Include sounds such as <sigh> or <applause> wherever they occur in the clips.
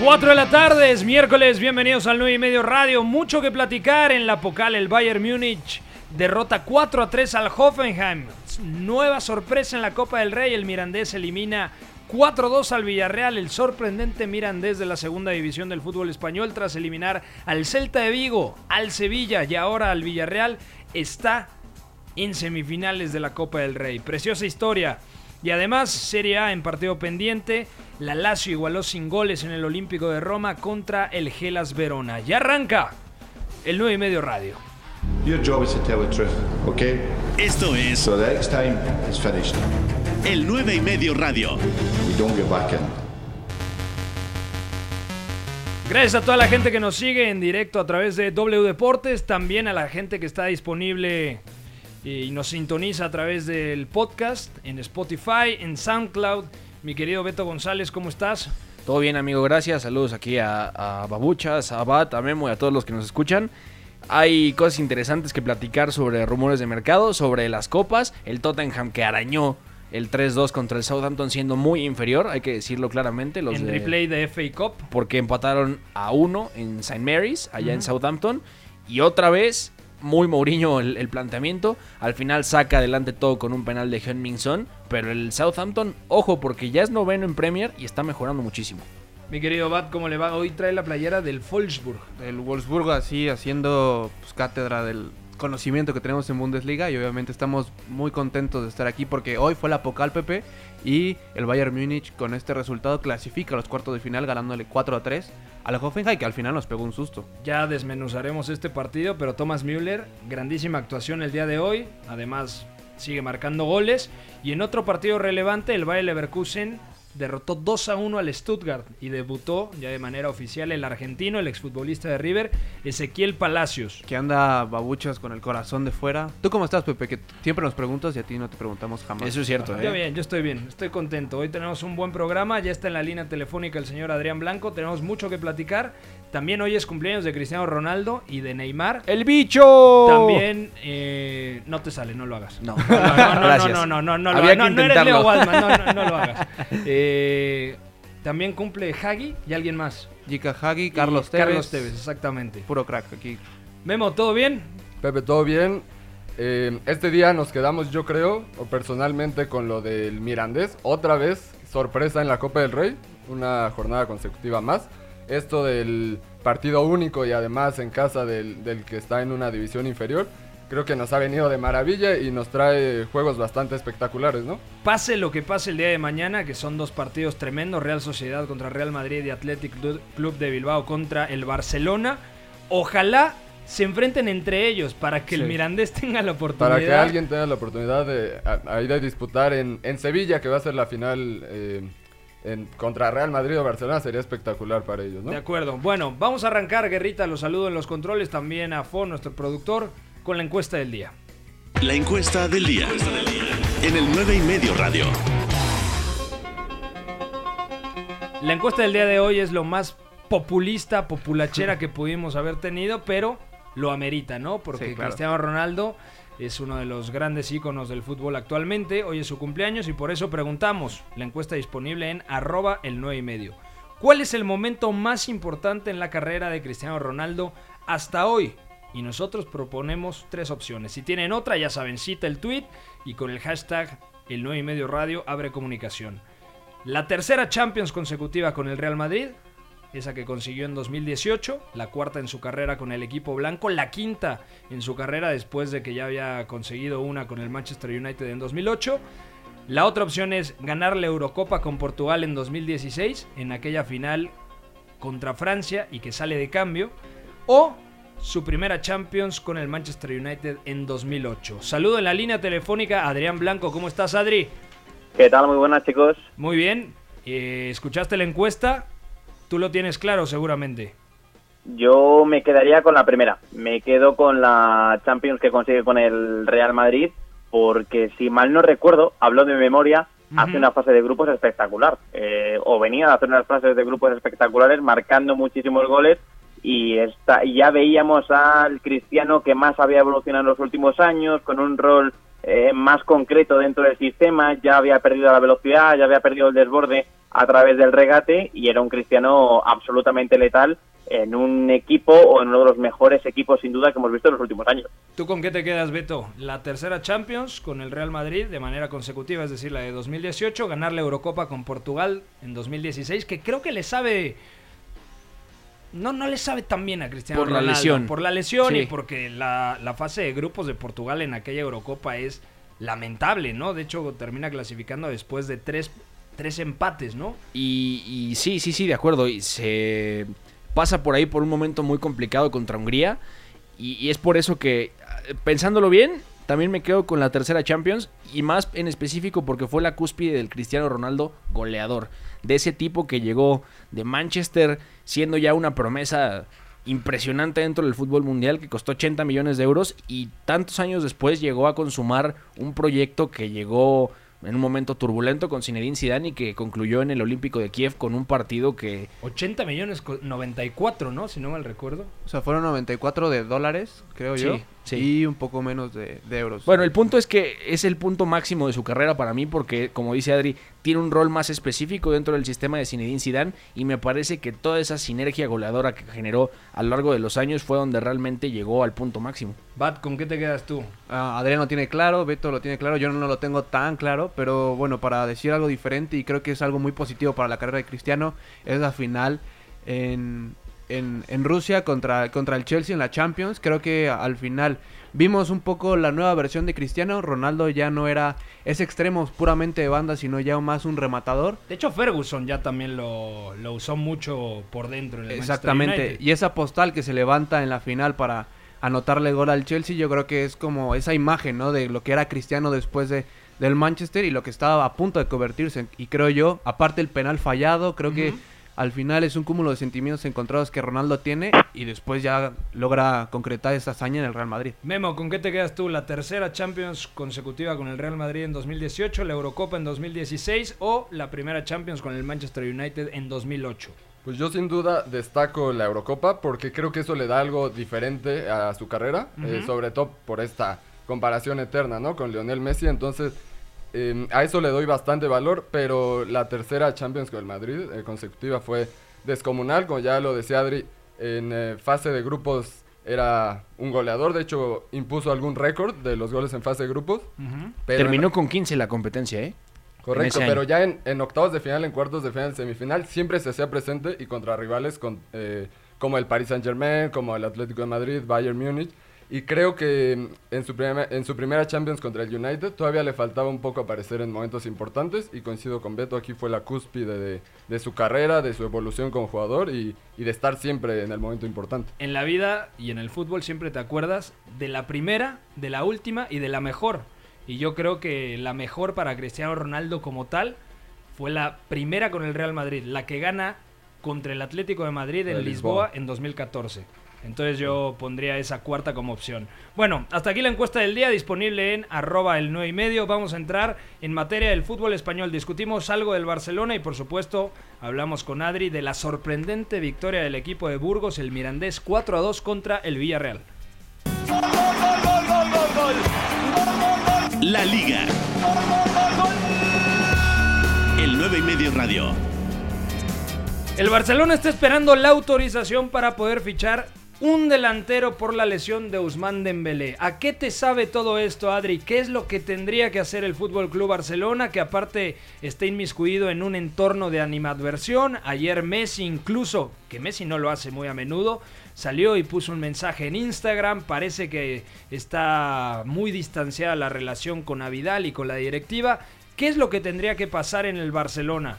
4 de la tarde, es miércoles, bienvenidos al 9 y medio radio. Mucho que platicar en la Pocal, el Bayern Múnich derrota 4 a 3 al Hoffenheim. Nueva sorpresa en la Copa del Rey, el Mirandés elimina 4-2 al Villarreal, el sorprendente Mirandés de la segunda división del fútbol español tras eliminar al Celta de Vigo, al Sevilla y ahora al Villarreal está en semifinales de la Copa del Rey. Preciosa historia. Y además, Serie A en partido pendiente, la Lazio igualó sin goles en el Olímpico de Roma contra el Gelas Verona. Ya arranca el 9 y medio radio. Your job is to tell the truth, okay? Esto es So the next time is finished. el 9 y medio radio. We don't get back in. Gracias a toda la gente que nos sigue en directo a través de W Deportes, también a la gente que está disponible y nos sintoniza a través del podcast en Spotify, en SoundCloud. Mi querido Beto González, ¿cómo estás? Todo bien, amigo, gracias. Saludos aquí a, a Babuchas, a Bat, a Memo y a todos los que nos escuchan. Hay cosas interesantes que platicar sobre rumores de mercado, sobre las copas, el Tottenham que arañó el 3-2 contra el Southampton siendo muy inferior, hay que decirlo claramente. Los en de- replay de FA Cup. porque empataron a uno en St. Mary's, allá en Southampton. Y otra vez, muy Mourinho el, el planteamiento. Al final saca adelante todo con un penal de Heung-Min Son. Pero el Southampton, ojo, porque ya es noveno en Premier y está mejorando muchísimo. Mi querido Bat, ¿cómo le va? Hoy trae la playera del Wolfsburg. el Wolfsburgo así haciendo pues, cátedra del conocimiento que tenemos en Bundesliga y obviamente estamos muy contentos de estar aquí porque hoy fue la Pocal PP y el Bayern Múnich con este resultado clasifica a los cuartos de final ganándole 4 a 3 al Hoffenheim que al final nos pegó un susto. Ya desmenuzaremos este partido, pero Thomas Müller, grandísima actuación el día de hoy. Además, sigue marcando goles. Y en otro partido relevante, el Bayer Leverkusen derrotó 2 a 1 al Stuttgart y debutó ya de manera oficial el argentino, el exfutbolista de River, Ezequiel Palacios. Que anda babuchas con el corazón de fuera. ¿Tú cómo estás, Pepe? Que siempre nos preguntas y a ti no te preguntamos jamás. Eso es cierto, Yo ¿eh? bien, yo estoy bien, estoy contento. Hoy tenemos un buen programa, ya está en la línea telefónica el señor Adrián Blanco, tenemos mucho que platicar. También hoy es cumpleaños de Cristiano Ronaldo y de Neymar. ¡El bicho! También eh, no te sale, no lo hagas. No, <laughs> No, no, no, no, no, no, no, Había hagas. que No, no eres Leo. Waldman, no, no, no lo <laughs> hagas. Eh, también cumple Hagi y alguien más. Jika Hagi, Carlos Y Tevez. Carlos Tevez, exactamente. Puro crack aquí. Memo, ¿todo bien? Pepe, ¿todo bien? Eh, este día nos quedamos, yo creo, o personalmente, con lo del Mirandés. Otra vez, sorpresa en la Copa del Rey. Una jornada consecutiva más. Esto del partido único y además en casa del, del que está en una división inferior. Creo que nos ha venido de maravilla y nos trae juegos bastante espectaculares, ¿no? Pase lo que pase el día de mañana, que son dos partidos tremendos, Real Sociedad contra Real Madrid y Athletic Club- de Bilbao contra el Barcelona. Ojalá se enfrenten entre ellos para que el. Mirandés tenga la oportunidad. Para que alguien tenga la oportunidad de, a- ahí de disputar en, en Sevilla, que va a ser la final eh, en- contra Real Madrid o Barcelona, sería espectacular para ellos, ¿no? De acuerdo. Bueno, vamos a arrancar, Guerrita. Los saludo en los controles. También a Fon, nuestro productor, con la encuesta del día. La encuesta del día. En el 9 y medio radio. La encuesta del día de hoy es lo más populista, populachera que pudimos haber tenido, pero lo amerita, ¿no? Porque Sí, claro. Cristiano Ronaldo es uno de los grandes íconos del fútbol actualmente. Hoy es su cumpleaños y por eso preguntamos. La encuesta disponible en arroba el 9 y medio. ¿Cuál es el momento más importante en la carrera de Cristiano Ronaldo hasta hoy? Y nosotros proponemos tres opciones. Si tienen otra, ya saben, cita el tweet y con el hashtag el 9 y medio radio abre comunicación. La tercera Champions consecutiva con el Real Madrid, esa que consiguió en 2018, la cuarta en su carrera con el equipo blanco, la quinta en su carrera después de que ya había conseguido una con el Manchester United en 2008. La otra opción es ganar la Eurocopa con Portugal en 2016, en aquella final contra Francia y que sale de cambio. O su primera Champions con el Manchester United en 2008. Saludo en la línea telefónica Adrián Blanco. ¿Cómo estás, Adri? ¿Qué tal? Muy buenas, chicos. Muy bien. Eh, ¿Escuchaste la encuesta? Tú lo tienes claro seguramente. Yo me quedaría con la primera. Me quedo con la Champions que consigue con el Real Madrid, porque si mal no recuerdo, hablo de memoria, hace una fase de grupos espectacular. Eh, o venía a hacer unas fases de grupos espectaculares, marcando muchísimos goles. Y está, ya veíamos al Cristiano que más había evolucionado en los últimos años, con un rol eh, más concreto dentro del sistema, ya había perdido la velocidad, ya había perdido el desborde a través del regate y era un Cristiano absolutamente letal en un equipo o en uno de los mejores equipos sin duda que hemos visto en los últimos años. ¿Tú con qué te quedas, Beto? La tercera Champions con el Real Madrid de manera consecutiva, es decir, la de 2018, ganar la Eurocopa con Portugal en 2016, que creo que le sabe... No, no le sabe tan bien a Cristiano Por la lesión. Por la lesión y porque la, la fase de grupos de Portugal en aquella Eurocopa es lamentable, ¿no? De hecho, termina clasificando después de tres, tres empates, ¿no? Y, sí, sí, sí, de acuerdo. Y se pasa por ahí por un momento muy complicado contra Hungría. Y, y es por eso que, eh, pensándolo bien, también me quedo con la tercera Champions. Y más en específico porque fue la cúspide del Cristiano Ronaldo goleador. De ese tipo que llegó de Manchester siendo ya una promesa impresionante dentro del fútbol mundial que costó 80 millones de euros y tantos años después llegó a consumar un proyecto que llegó en un momento turbulento con Zinedine Zidane y que concluyó en el Olímpico de Kiev con un partido que 80 millones, co- 94, ¿no? Si no mal recuerdo. O sea, fueron 94 de dólares, creo Sí, yo. Sí. Y un poco menos de, de euros. Bueno, el punto es que es el punto máximo de su carrera para mí porque, como dice Adri, tiene un rol más específico dentro del sistema de Zinedine Zidane y me parece que toda esa sinergia goleadora que generó a lo largo de los años fue donde realmente llegó al punto máximo. Bat, ¿con qué te quedas tú? Adrián lo tiene claro, Beto lo tiene claro, yo no lo tengo tan claro, pero bueno, para decir algo diferente y creo que es algo muy positivo para la carrera de Cristiano, es la final en, en, en Rusia contra, contra el Chelsea en la Champions. Creo que al final vimos un poco la nueva versión de Cristiano, Ronaldo ya no era ese extremo puramente de banda, sino ya más un rematador. De hecho, Ferguson ya también lo, lo usó mucho por dentro. En el Exactamente. Y esa postal que se levanta en la final para anotarle gol al Chelsea, yo creo que es como esa imagen, ¿no? De lo que era Cristiano después de del Manchester y lo que estaba a punto de convertirse. Y creo yo, aparte el penal fallado, creo que al final es un cúmulo de sentimientos encontrados que Ronaldo tiene y después ya logra concretar esa hazaña en el Real Madrid. Memo, ¿con qué te quedas tú? ¿La tercera Champions consecutiva con el Real Madrid en 2018, la Eurocopa en 2016 o la primera Champions con el Manchester United en 2008? Pues yo sin duda destaco la Eurocopa porque creo que eso le da algo diferente a su carrera, eh, sobre todo por esta comparación eterna, ¿no? Con Lionel Messi, entonces eh, a eso le doy bastante valor, pero la tercera Champions con el Madrid eh, consecutiva fue descomunal, como ya lo decía Adri, en eh, fase de grupos era un goleador, de hecho impuso algún récord de los goles en fase de grupos. pero en- Terminó con 15 la competencia, ¿eh? Correcto, pero año. ya en, en octavos de final, en cuartos de final, en semifinal, siempre se hacía presente y contra rivales con, eh, como el Paris Saint Germain, como el Atlético de Madrid, Bayern Múnich. Y creo que en su, en su primera Champions contra el United todavía le faltaba un poco aparecer en momentos importantes y coincido con Beto, aquí fue la cúspide de, de su carrera, de su evolución como jugador y, y de estar siempre en el momento importante. En la vida y en el fútbol siempre te acuerdas de la primera, de la última y de la mejor. Y yo creo que la mejor para Cristiano Ronaldo como tal fue la primera con el Real Madrid, la que gana contra el Atlético de Madrid en De Lisboa. Lisboa. en 2014. Entonces yo pondría esa cuarta como opción. Bueno, hasta aquí la encuesta del día disponible en arroba el 9 y medio. Vamos a entrar en materia del fútbol español. Discutimos algo del Barcelona y por supuesto hablamos con Adri de la sorprendente victoria del equipo de Burgos, el Mirandés 4 a 2 contra el Villarreal. La Liga. El 9 y medio radio. El Barcelona está esperando la autorización para poder fichar un delantero por la lesión de Usman Dembélé. ¿A qué te sabe todo esto, Adri? ¿Qué es lo que tendría que hacer el Fútbol Club Barcelona que aparte está inmiscuido en un entorno de animadversión? Ayer Messi incluso, que Messi no lo hace muy a menudo, salió y puso un mensaje en Instagram, parece que está muy distanciada la relación con Avidal y con la directiva. ¿Qué es lo que tendría que pasar en el Barcelona?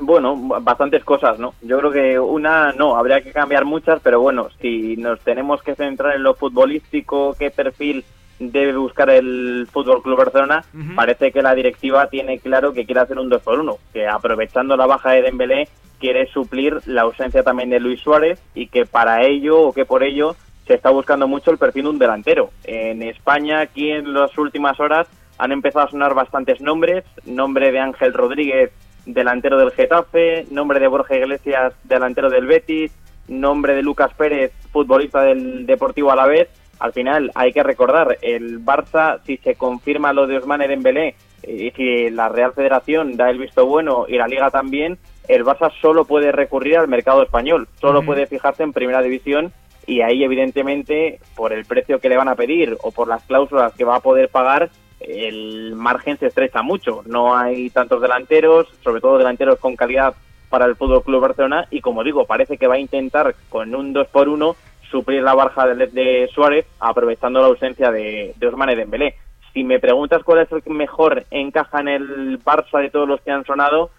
Bueno, bastantes cosas, ¿no? Yo creo que una, no, habría que cambiar muchas, pero bueno, si nos tenemos que centrar en lo futbolístico, qué perfil debe buscar el Fútbol Club Barcelona, parece que la directiva tiene claro que quiere hacer un 2 por 1 que aprovechando la baja de Dembélé quiere suplir la ausencia también de Luis Suárez y que para ello o que por ello se está buscando mucho el perfil de un delantero. En España, aquí en las últimas horas, han empezado a sonar bastantes nombres. Nombre de Ángel Rodríguez, delantero del Getafe. Nombre de Borja Iglesias, delantero del Betis. Nombre de Lucas Pérez, futbolista del Deportivo Alavés. Al final, hay que recordar, el Barça, si se confirma lo de Osmane Dembélé y si la Real Federación da el visto bueno y la Liga también, el Barça solo puede recurrir al mercado español, solo puede fijarse en Primera División y ahí evidentemente por el precio que le van a pedir o por las cláusulas que va a poder pagar el margen se estrecha mucho. No hay tantos delanteros, sobre todo delanteros con calidad para el Fútbol Club Barcelona y como digo, parece que va a intentar con un 2 por 1 suplir la barja de, de Suárez aprovechando la ausencia de, de Ousmane Dembélé. Si me preguntas cuál es el que mejor encaja en el Barça de todos los que han sonado,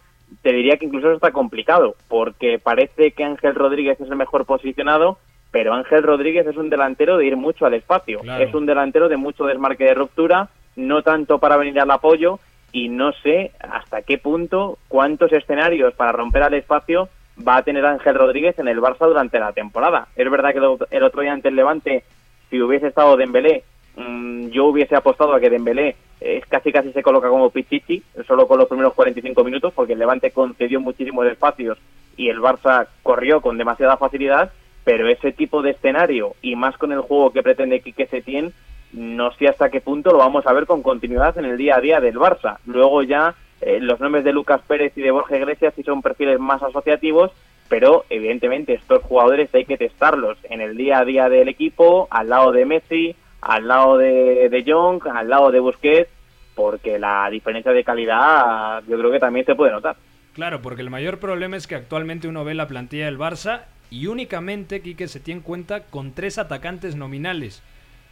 te diría que incluso eso está complicado, porque parece que Ángel Rodríguez es el mejor posicionado, pero Ángel Rodríguez es un delantero de ir mucho al espacio, Claro. es un delantero de mucho desmarque de ruptura, no tanto para venir al apoyo, y no sé hasta qué punto, cuántos escenarios para romper al espacio va a tener Ángel Rodríguez en el Barça durante la temporada. Es verdad que el ot- el otro día ante el Levante, si hubiese estado Dembélé, mm, yo hubiese apostado a que Dembélé eh, casi casi se coloca como Pichichi, solo con los primeros 45 minutos, porque el Levante concedió muchísimos espacios y el Barça corrió con demasiada facilidad, pero ese tipo de escenario, y más con el juego que pretende Quique Setién, no sé hasta qué punto lo vamos a ver con continuidad en el día a día del Barça. Luego ya eh, los nombres de Lucas Pérez y de Borja Iglesias sí son perfiles más asociativos, pero evidentemente estos jugadores hay que testarlos en el día a día del equipo, al lado de Messi, al lado de, de Jong, al lado de Busquets, porque la diferencia de calidad yo creo que también se puede notar. Claro, porque el mayor problema es que actualmente uno ve la plantilla del Barça y únicamente Quique se tiene en cuenta con tres atacantes nominales: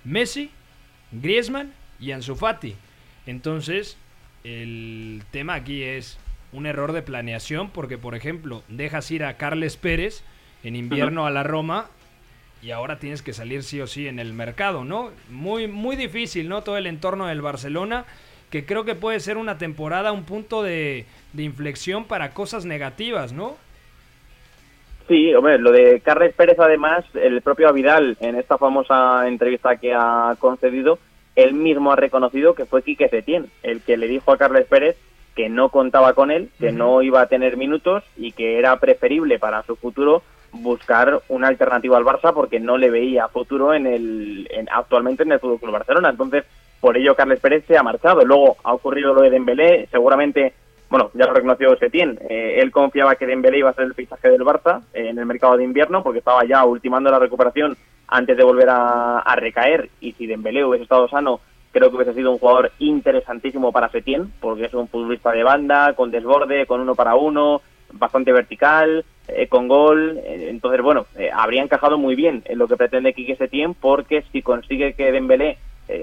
Messi, Griezmann y Ansu Fati. Entonces, el tema aquí es un error de planeación porque, por ejemplo, dejas ir a Carles Pérez en invierno a la Roma y ahora tienes que salir sí o sí en el mercado, ¿no? Muy, muy difícil, ¿no? Todo el entorno del Barcelona, que creo que puede ser una temporada, un punto de, de inflexión para cosas negativas, ¿no? Sí, hombre, lo de Carles Pérez, además, el propio Vidal, en esta famosa entrevista que ha concedido, él mismo ha reconocido que fue Quique Setién el que le dijo a Carles Pérez que no contaba con él, que no iba a tener minutos y que era preferible para su futuro buscar una alternativa al Barça porque no le veía futuro en el en- actualmente en el Fútbol Club Barcelona. Entonces, por ello Carles Pérez se ha marchado. Luego ha ocurrido lo de Dembélé, seguramente, bueno, ya lo reconoció Setién, eh, él confiaba que Dembélé iba a ser el fichaje del Barça eh, en el mercado de invierno porque estaba ya ultimando la recuperación antes de volver a, recaer y si Dembélé hubiese estado sano creo que hubiese sido un jugador interesantísimo para Setién porque es un futbolista de banda, con desborde, con uno para uno, bastante vertical, eh, con gol. eh, entonces, bueno, habría encajado muy bien en lo que pretende Quique Setién porque si consigue que Dembélé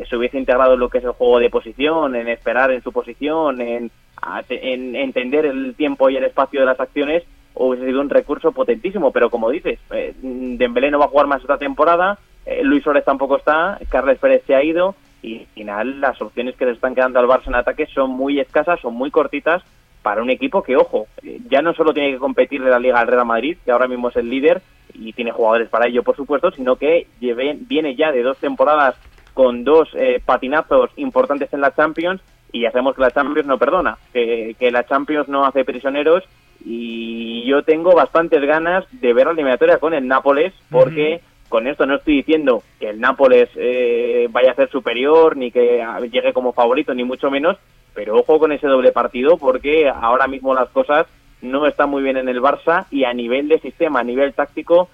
se hubiese integrado en lo que es el juego de posición, en esperar en su posición, en, a- en entender el tiempo y el espacio de las acciones, hubiese sido un recurso potentísimo. Pero como dices, eh, Dembélé no va a jugar más esta temporada, eh, Luis Suárez tampoco está, Carles Pérez se ha ido y al final las opciones que le están quedando al Barça en ataque son muy escasas, son muy cortitas para un equipo que, ojo, eh, ya no solo tiene que competir de la Liga al Real Madrid, que ahora mismo es el líder y tiene jugadores para ello, por supuesto, sino que viene ya de dos temporadas con dos eh, patinazos importantes en la Champions y ya sabemos que la Champions no perdona, que, que la Champions no hace prisioneros y yo tengo bastantes ganas de ver la eliminatoria con el Nápoles porque con esto no estoy diciendo que el Nápoles eh, vaya a ser superior ni que llegue como favorito ni mucho menos, pero ojo con ese doble partido porque ahora mismo las cosas no están muy bien en el Barça y a nivel de sistema, a nivel táctico,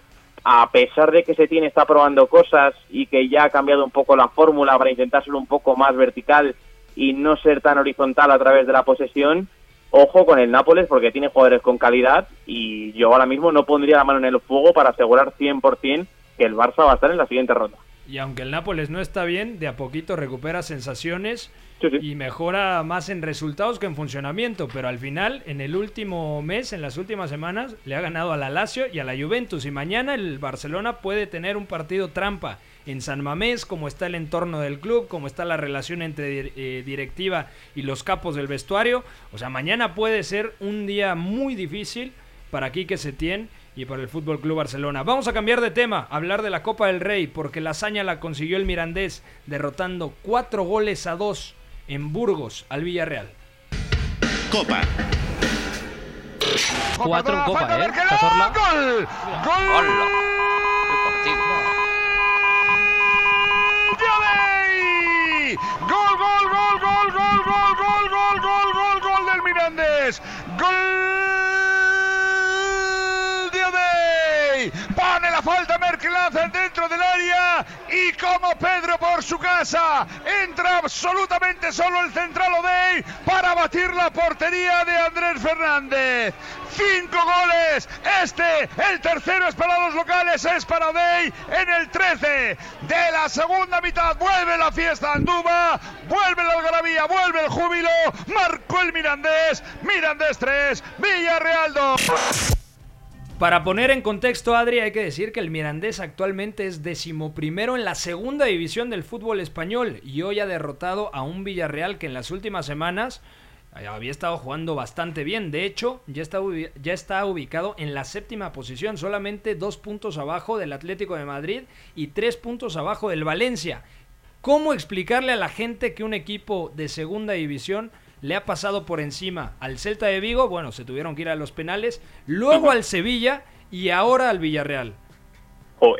a pesar de que se tiene está probando cosas y que ya ha cambiado un poco la fórmula para intentar ser un poco más vertical y no ser tan horizontal a través de la posesión, ojo con el Nápoles porque tiene jugadores con calidad y yo ahora mismo no pondría la mano en el fuego para asegurar 100% que el Barça va a estar en la siguiente ronda. Y aunque el Nápoles no está bien, de a poquito recupera sensaciones Sí, sí. y mejora más en resultados que en funcionamiento. Pero al final, en el último mes, en las últimas semanas, le ha ganado a la Lazio y a la Juventus. Y mañana el Barcelona puede tener un partido trampa en San Mamés, como está el entorno del club, como está la relación entre eh, directiva y los capos del vestuario. O sea, mañana puede ser un día muy difícil para Quique Setién y para el Fútbol Club Barcelona. Vamos a cambiar de tema, hablar de la Copa del Rey, porque la hazaña la consiguió el Mirandés, derrotando cuatro goles a dos en Burgos al Villarreal. Copa. Cuatro en Copa, ¿eh? Cazorla. ¡Gol! ¡Gol, gol, gol, gol, gol, gol, gol, gol, gol, gol, gol del Mirandés! ¡Gol! Diabey. Pone Lanza dentro del área y como Pedro por su casa entra absolutamente solo el central Odey para batir la portería de Andrés Fernández. Cinco goles. Este, el tercero es para los locales, es para Odey en el 13 de la segunda mitad. Vuelve la fiesta Andúba, vuelve la algarabía, vuelve el júbilo. Marcó el Mirandés. Mirandés 3, Villarreal 2. Para poner en contexto, Adri, hay que decir que el Mirandés actualmente es decimoprimero en la segunda división del fútbol español y hoy ha derrotado a un Villarreal que en las últimas semanas eh, había estado jugando bastante bien. De hecho, ya está, ya está ubicado en la séptima posición, solamente dos puntos abajo del Atlético de Madrid y tres puntos abajo del Valencia. ¿Cómo explicarle a la gente que un equipo de segunda división le ha pasado por encima al Celta de Vigo? Bueno, se tuvieron que ir a los penales, luego al Sevilla y ahora al Villarreal.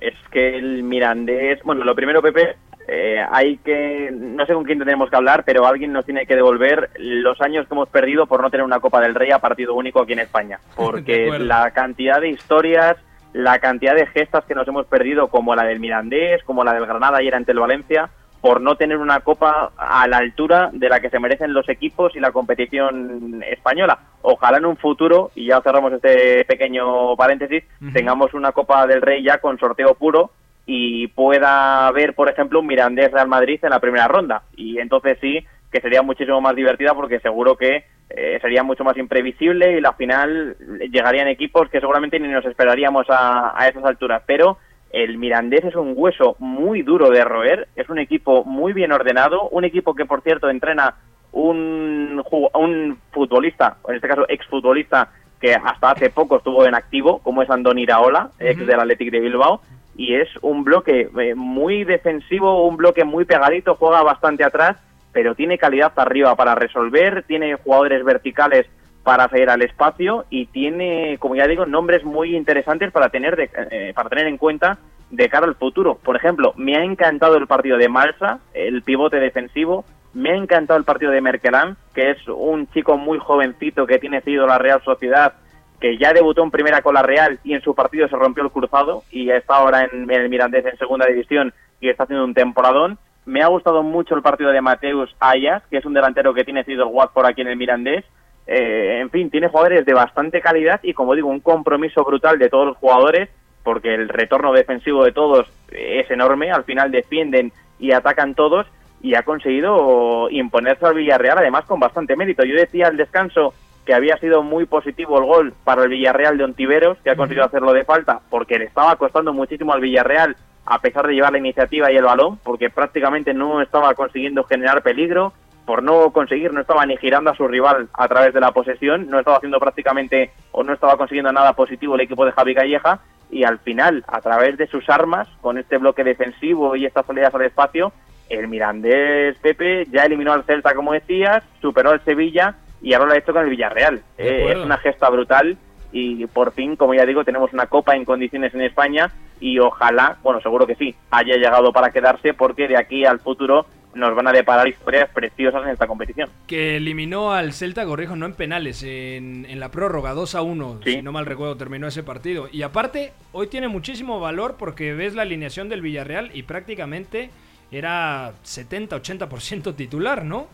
Es que el Mirandés, bueno, lo primero, Pepe, eh, hay que, no sé con quién tenemos que hablar, pero alguien nos tiene que devolver los años que hemos perdido por no tener una Copa del Rey a partido único aquí en España. <laughs> Porque la cantidad de historias, la cantidad de gestas que nos hemos perdido, como la del Mirandés, como la del Granada ayer ante el Valencia, por no tener una copa a la altura de la que se merecen los equipos y la competición española. Ojalá en un futuro, y ya cerramos este pequeño paréntesis, tengamos una Copa del Rey ya con sorteo puro y pueda haber, por ejemplo, un Mirandés Real Madrid en la primera ronda. Y entonces sí que sería muchísimo más divertida porque seguro que eh, sería mucho más imprevisible y la final llegarían equipos que seguramente ni nos esperaríamos a, a esas alturas. Pero el Mirandés es un hueso muy duro de roer, es un equipo muy bien ordenado, un equipo que por cierto entrena un, un futbolista, en este caso exfutbolista, que hasta hace poco estuvo en activo, como es Andoni Iraola, ex del Athletic de Bilbao, y es un bloque eh, muy defensivo, un bloque muy pegadito, juega bastante atrás, pero tiene calidad arriba para resolver, tiene jugadores verticales para salir al espacio y tiene, como ya digo, nombres muy interesantes para tener de- eh, para tener en cuenta de cara al futuro. Por ejemplo, me ha encantado el partido de Malsa, el pivote defensivo, me ha encantado el partido de Merkelán, que es un chico muy jovencito que tiene cedido la Real Sociedad, que ya debutó en primera con la Real y en su partido se rompió el cruzado y está ahora en, en el Mirandés en segunda división y está haciendo un temporadón. Me ha gustado mucho el partido de Mateus Ayas, que es un delantero que tiene cedido el Watford aquí en el Mirandés. Eh, en fin, tiene jugadores de bastante calidad y, como digo, un compromiso brutal de todos los jugadores, porque el retorno defensivo de todos es enorme. Al final defienden y atacan todos y ha conseguido imponerse al Villarreal, además con bastante mérito. Yo decía al descanso que había sido muy positivo el gol para el Villarreal de Ontiveros, que ha conseguido hacerlo de falta, porque le estaba costando muchísimo al Villarreal, a pesar de llevar la iniciativa y el balón, porque prácticamente no estaba consiguiendo generar peligro, por no conseguir, no estaba ni girando a su rival a través de la posesión, no estaba haciendo prácticamente o no estaba consiguiendo nada positivo el equipo de Javi Calleja, y al final, a través de sus armas, con este bloque defensivo y estas salidas al espacio, el Mirandés Pepe ya eliminó al Celta, como decías, superó al Sevilla y ahora lo ha hecho con el Villarreal. Eh, es una gesta brutal y por fin, como ya digo, tenemos una copa en condiciones en España y ojalá, bueno, seguro que sí, haya llegado para quedarse porque de aquí al futuro nos van a deparar historias preciosas en esta competición. Que eliminó al Celta Corrijo, no en penales, en, en la prórroga, 2 a 1, Sí. si no mal recuerdo, terminó ese partido. Y aparte, hoy tiene muchísimo valor porque ves la alineación del Villarreal y prácticamente era 70-80% titular, ¿no?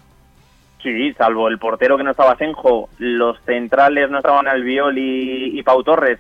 Sí, salvo el portero que no estaba Senjo, los centrales no estaban Albiol y, y Pau Torres.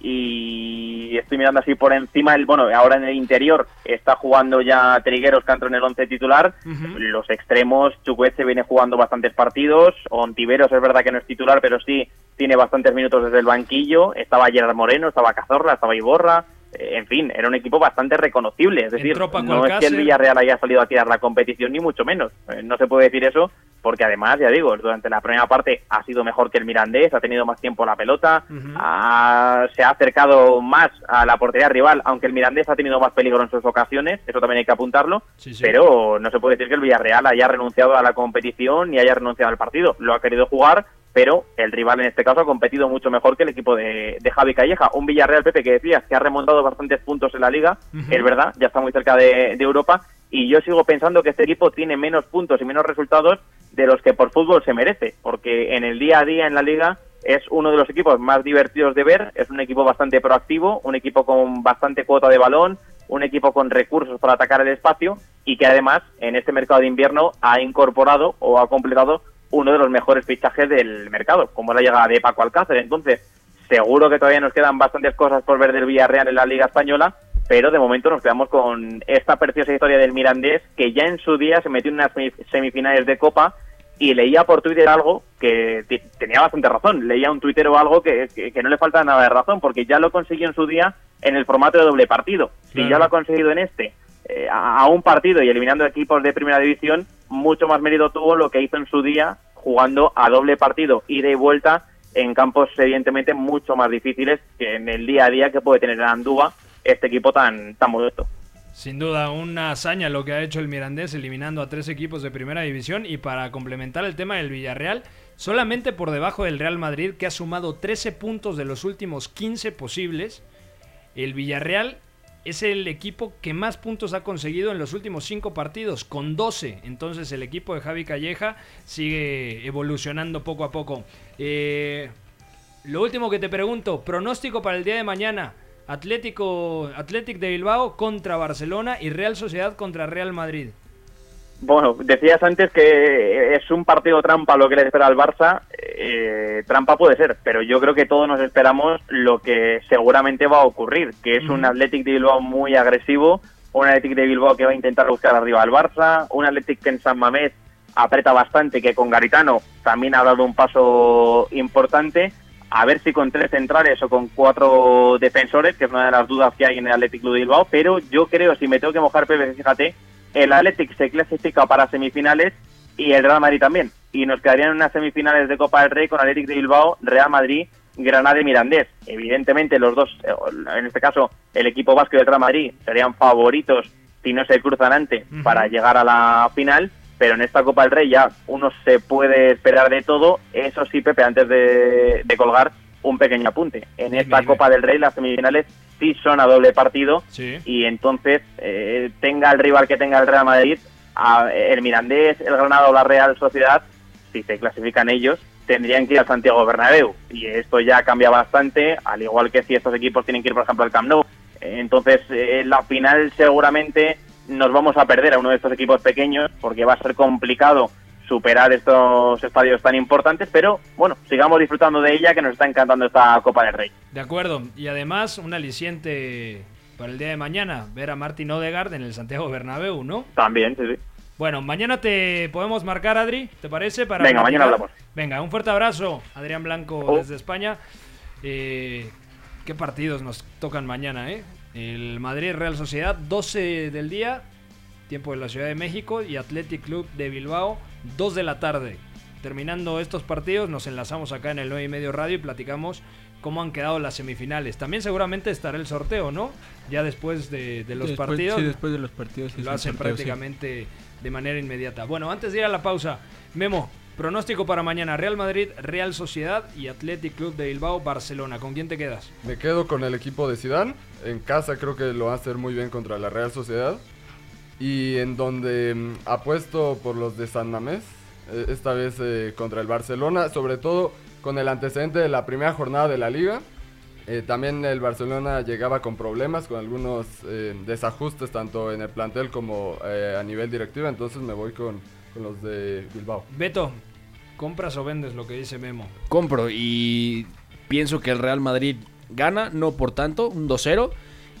Y estoy mirando así por encima, el bueno, ahora en el interior está jugando ya Trigueros, que entró en el 11 titular. Los extremos, Chukwueze viene jugando bastantes partidos. Ontiveros es verdad que no es titular, pero sí tiene bastantes minutos desde el banquillo. Estaba Gerard Moreno, estaba Cazorla, estaba Iborra. Eh, en fin, era un equipo bastante reconocible. Es decir, no es que el Villarreal haya salido a tirar la competición, ni mucho menos. Eh, no se puede decir eso, porque además, ya digo, durante la primera parte ha sido mejor que el Mirandés, ha tenido más tiempo la pelota, ha- se ha acercado más a la portería rival, aunque el Mirandés ha tenido más peligro en sus ocasiones, eso también hay que apuntarlo, Sí, sí. pero no se puede decir que el Villarreal haya renunciado a la competición ni haya renunciado al partido. Lo ha querido jugar, pero el rival en este caso ha competido mucho mejor que el equipo de, de Javi Calleja. Un Villarreal, Pepe, que decías que ha remontado bastantes puntos en la liga, es verdad, ya está muy cerca de, de Europa, y yo sigo pensando que este equipo tiene menos puntos y menos resultados de los que por fútbol se merece, porque en el día a día en la liga es uno de los equipos más divertidos de ver, es un equipo bastante proactivo, un equipo con bastante cuota de balón, un equipo con recursos para atacar el espacio y que además en este mercado de invierno ha incorporado o ha completado uno de los mejores fichajes del mercado, como la llegada de Paco Alcácer. Entonces, seguro que todavía nos quedan bastantes cosas por ver del Villarreal en la Liga Española, pero de momento nos quedamos con esta preciosa historia del Mirandés, que ya en su día se metió en unas semi- semifinales de Copa y leía por Twitter algo que tenía bastante razón. Leía un Twitter o algo que, que- que no le falta nada de razón, porque ya lo consiguió en su día en el formato de doble partido. Si Claro. ya lo ha conseguido en este, eh, a, un partido y eliminando equipos de primera división, mucho más mérito tuvo lo que hizo en su día jugando a doble partido, ida y vuelta, en campos evidentemente mucho más difíciles que en el día a día que puede tener en Andúa este equipo tan, tan modesto. Sin duda, una hazaña lo que ha hecho el Mirandés eliminando a tres equipos de primera división y para complementar el tema del Villarreal, solamente por debajo del Real Madrid que ha sumado 13 puntos de los últimos 15 posibles, el Villarreal es el equipo que más puntos ha conseguido en los últimos 5 partidos, con 12. Entonces el equipo de Javi Calleja sigue evolucionando poco a poco. Eh, lo último que te pregunto, pronóstico para el día de mañana. Atlético, Athletic de Bilbao contra Barcelona y Real Sociedad contra Real Madrid. Bueno, decías antes que es un partido trampa lo que le espera al Barça. Eh, trampa puede ser, pero yo creo que todos nos esperamos lo que seguramente va a ocurrir, que es un Athletic de Bilbao muy agresivo, un Athletic de Bilbao que va a intentar buscar arriba al Barça, un Athletic que en San Mamés aprieta bastante, que con Garitano también ha dado un paso importante. A ver si con tres centrales o con cuatro defensores, que es una de las dudas que hay en el Athletic Club de Bilbao, pero yo creo, si me tengo que mojar, Pepe, fíjate, el Athletic se clasifica para semifinales y el Real Madrid también. Y nos quedarían unas semifinales de Copa del Rey con Athletic de Bilbao, Real Madrid, Granada y Mirandés. Evidentemente los dos, en este caso el equipo vasco y el Real Madrid, serían favoritos si no se cruzan antes Ujú. para llegar a la final. Pero en esta Copa del Rey ya uno se puede esperar de todo. Eso sí, Pepe, antes de, de colgar, un pequeño apunte. En esta. Copa del Rey las semifinales sí son a doble partido Sí. y entonces eh, tenga el rival que tenga el Real Madrid, a- el Mirandés, el Granada o la Real Sociedad, si se clasifican ellos, tendrían que ir al Santiago Bernabéu y esto ya cambia bastante, al igual que si estos equipos tienen que ir, por ejemplo, al Camp Nou. Entonces, eh, la final seguramente nos vamos a perder a uno de estos equipos pequeños porque va a ser complicado superar estos estadios tan importantes, pero bueno, sigamos disfrutando de ella que nos está encantando esta Copa del Rey. De acuerdo. Y además, un aliciente para el día de mañana, ver a Martín Odegaard en el Santiago Bernabéu, ¿no? También, sí, sí. Bueno, mañana te podemos marcar, Adri, ¿te parece? Para Venga, mañana hablamos. Venga, un fuerte abrazo, Adrián Blanco Oh. desde España. Eh, ¿Qué partidos nos tocan mañana, eh? El Madrid Real Sociedad, 12 del día, tiempo de la Ciudad de México, y Athletic Club de Bilbao, 2 de la tarde. Terminando estos partidos, nos enlazamos acá en el 9 y medio radio y platicamos cómo han quedado las semifinales. También seguramente estará el sorteo, ¿no? Ya después de, de los Después- partidos. Sí, después de los partidos. Lo hacen sí. prácticamente de manera inmediata. Bueno, antes de ir a la pausa, Memo, pronóstico para mañana: Real Madrid, Real Sociedad y Athletic Club de Bilbao, Barcelona. ¿Con quién te quedas? Me quedo con el equipo de Zidane. En casa creo que lo va a hacer muy bien contra la Real Sociedad. Y en donde mm, apuesto por los de San Mamés, eh, esta vez eh, contra el Barcelona, sobre todo con el antecedente de la primera jornada de la liga. Eh, también el Barcelona llegaba con problemas, con algunos eh, desajustes tanto en el plantel como eh, a nivel directivo, entonces me voy con, con los de Bilbao. Beto, ¿compras o vendes lo que dice Memo? Compro y pienso que el Real Madrid gana, no por tanto, un 2-0.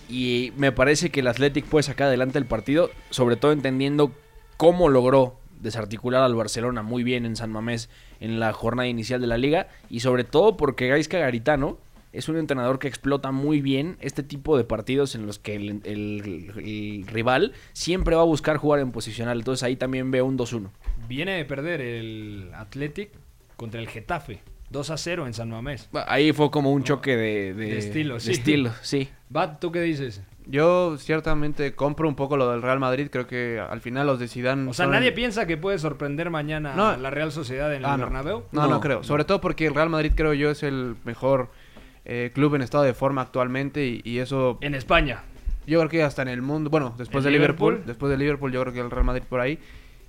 Y me parece que el Athletic puede sacar adelante el partido, sobre todo entendiendo cómo logró desarticular al Barcelona muy bien en San Mamés en la jornada inicial de la liga. Y sobre todo porque Gaisca Garitano es un entrenador que explota muy bien este tipo de partidos en los que el, el- rival siempre va a buscar jugar en posicional. Entonces ahí también veo un 2-1. Viene de perder el Athletic contra el Getafe. 2 a 0 en San Mamés. Ahí fue como un choque de, de, De estilo, de sí. estilo, sí. Bat, ¿tú qué dices? Yo ciertamente compro un poco lo del Real Madrid. Creo que al final los de Zidane O sea, son- nadie piensa que puede sorprender mañana No. a la Real Sociedad en Ah, el no. Bernabéu. No, no, creo. Sobre todo porque el Real Madrid creo yo es el mejor eh, club en estado de forma actualmente y, y eso En España. yo creo que hasta en el mundo, bueno, después ¿En de Liverpool, Liverpool? después de Liverpool yo creo que el Real Madrid por ahí.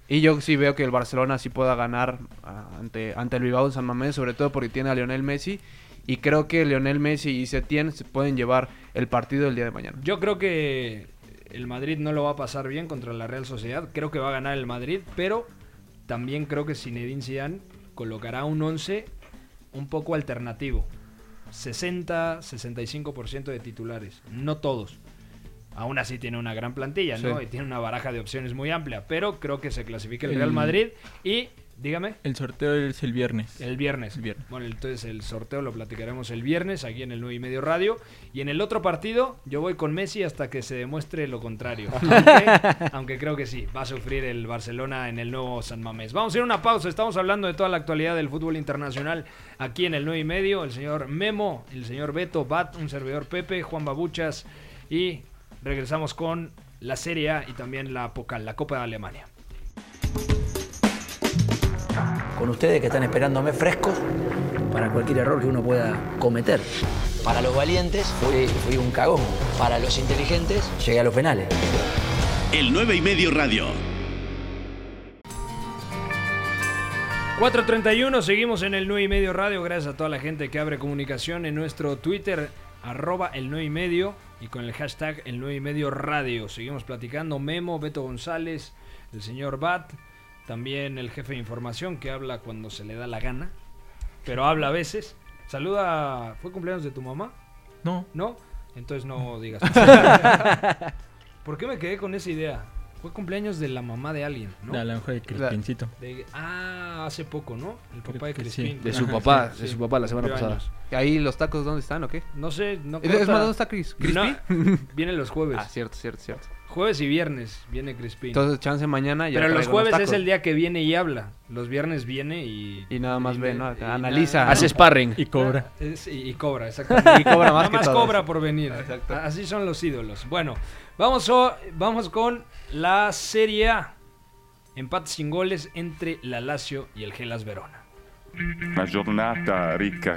Y yo sí veo que el Barcelona sí pueda ganar ah, ante, ante el Bilbao en San Mamés, sobre todo porque tiene a Lionel Messi. Y creo que Lionel Messi y Setién se pueden llevar el partido el día de mañana. Yo creo que el Madrid no lo va a pasar bien contra la Real Sociedad. Creo que va a ganar el Madrid, pero también creo que Zinedine Zidane colocará un 11 un poco alternativo. 60-65% de titulares, no todos. Aún así tiene una gran plantilla, ¿no? Sí. Y tiene una baraja de opciones muy amplia, pero creo que se clasifica el El- Real Madrid y dígame El sorteo es el viernes. el viernes. El viernes. Bueno, entonces el sorteo lo platicaremos el viernes aquí en el 9 y medio radio. Y en el otro partido, yo voy con Messi hasta que se demuestre lo contrario. <laughs> Aunque, aunque creo que sí, va a sufrir el Barcelona en el nuevo San Mamés. Vamos a ir a una pausa. Estamos hablando de toda la actualidad del fútbol internacional aquí en el 9 y medio. El señor Memo, el señor Beto, Bat, un servidor Pepe, Juan Babuchas. Y regresamos con la Serie A y también la Pocal, la Copa de Alemania. con ustedes que están esperándome frescos para cualquier error que uno pueda cometer. Para los valientes fui, fui un cagón. Para los inteligentes llegué a los penales. El 9 y medio radio. 4.31, seguimos en el 9 y medio radio. Gracias a toda la gente que abre comunicación en nuestro Twitter, arroba el 9 y medio y con el hashtag el 9 y medio radio. Seguimos platicando. Memo, Beto González, el señor Bat, también el jefe de información que habla cuando se le da la gana, pero habla a veces. Saluda, ¿fue cumpleaños de tu mamá? No. ¿No? Entonces no <laughs> digas. ¿Por qué me quedé con esa idea? Fue cumpleaños de la mamá de alguien, ¿no? A lo mejor de Crispincito. De- ah, hace poco, ¿no? El papá de sí. Crispín. De su papá, sí, de sí. su papá la semana pasada. años. ¿Y ahí los tacos dónde están o qué? No sé, no Es- más, ¿dónde está Chris? ¿Crispy? No, <laughs> viene los jueves. Ah, cierto, cierto, cierto. Jueves y viernes viene Crispín. Entonces, chance mañana ya Pero los jueves es tacos. el día que viene y habla. Los viernes viene y... Y nada más ve, ¿no? y Analiza. Hace sparring. Y cobra. Es- y, y cobra, exactamente. <laughs> Y cobra más Nada que más todos. cobra por venir. Exacto. Así son los ídolos. Bueno, vamos, o- vamos con la Serie A. Empate sin goles entre la Lazio y el Gelas Verona. Una giornata ricca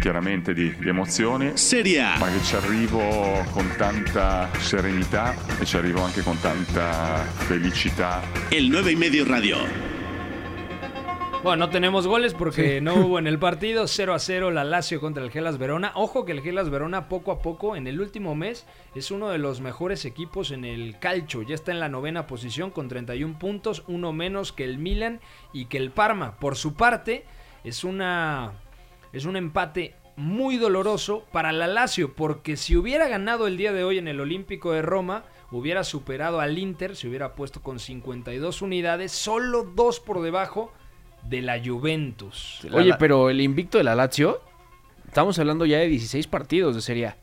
chiaramente di, di emozioni, Serie A. ma che ci arrivo con tanta serenità e ci arrivo anche con tanta felicità. El 9 y medio radio. Bueno, no tenemos goles porque no hubo en el partido. 0 a 0 la Lazio contra el Gelas Verona. Ojo que el Gelas Verona poco a poco en el último mes es uno de los mejores equipos en el calcio. Ya está en la novena posición con 31 puntos, uno menos que el Milan y que el Parma. Por su parte, es una es un empate muy doloroso para la Lazio porque si hubiera ganado el día de hoy en el Olímpico de Roma, hubiera superado al Inter, se hubiera puesto con 52 unidades, solo dos por debajo de la Juventus. Oye, pero el invicto de la Lazio, estamos hablando ya de 16 partidos de Serie A.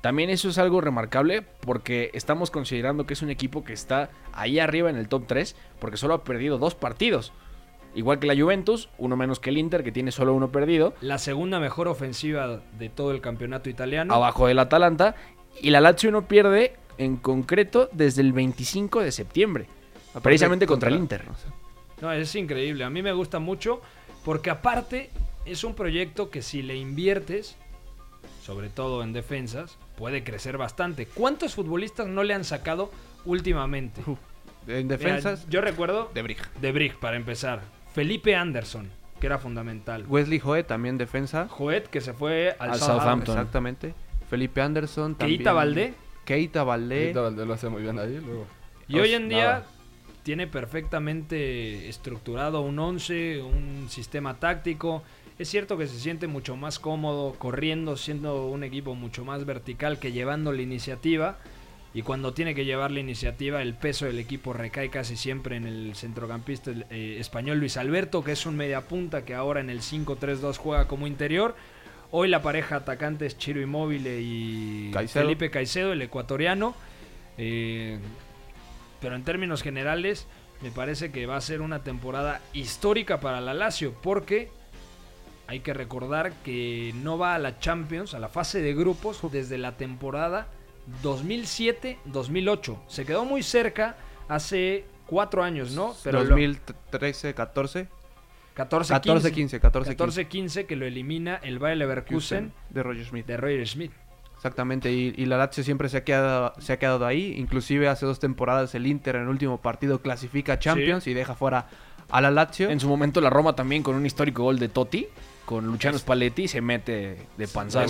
También eso es algo remarcable porque estamos considerando que es un equipo que está ahí arriba en el top 3 porque solo ha perdido dos partidos. Igual que la Juventus, uno menos que el Inter que tiene solo uno perdido, La segunda mejor ofensiva de todo el campeonato italiano. abajo del Atalanta. Y la Lazio no pierde en concreto desde el 25 de septiembre. Precisamente contra el Inter. No, es increíble. A mí me gusta mucho porque aparte es un proyecto que si le inviertes, sobre todo en defensas, puede crecer bastante. ¿Cuántos futbolistas no le han sacado últimamente? En Mira, defensas, yo recuerdo de Brig. de Brig para empezar. Felipe Anderson, que era fundamental. Wesley Joe también defensa. Joet, que se fue al, Al Southampton. Exactamente. Felipe Anderson también. Keita Valdé. Keita Valdé. Ahorita Valdés lo hace muy bien ahí. Luego. Y hoy en día Nada. Tiene perfectamente estructurado un 11, un sistema táctico. Es cierto que se siente mucho más cómodo corriendo, siendo un equipo mucho más vertical que llevando la iniciativa. Y cuando tiene que llevar la iniciativa, el peso del equipo recae casi siempre en el centrocampista eh, español Luis Alberto, que es un mediapunta que ahora en el 5-3-2 juega como interior. Hoy la pareja atacante es Chiro Immobile y Caicedo. Felipe Caicedo, el ecuatoriano. Eh, pero en términos generales, me parece que va a ser una temporada histórica para la Lazio, porque hay que recordar que no va a la Champions, a la fase de grupos, desde la temporada 2007-2008. Se quedó muy cerca hace cuatro años, ¿no? lo- 2013, 14. 14 14, 15, 14, 14 15 que lo elimina el Bayer Leverkusen de Roger Smith. de Roger Smith. Exactamente, y, y la Lazio siempre se ha, quedado, se ha quedado ahí. Inclusive hace dos temporadas el Inter en el último partido clasifica a Champions y deja fuera a la Lazio. En su momento la Roma también con un histórico gol de Totti, con Luciano Spalletti, se mete de panzazo.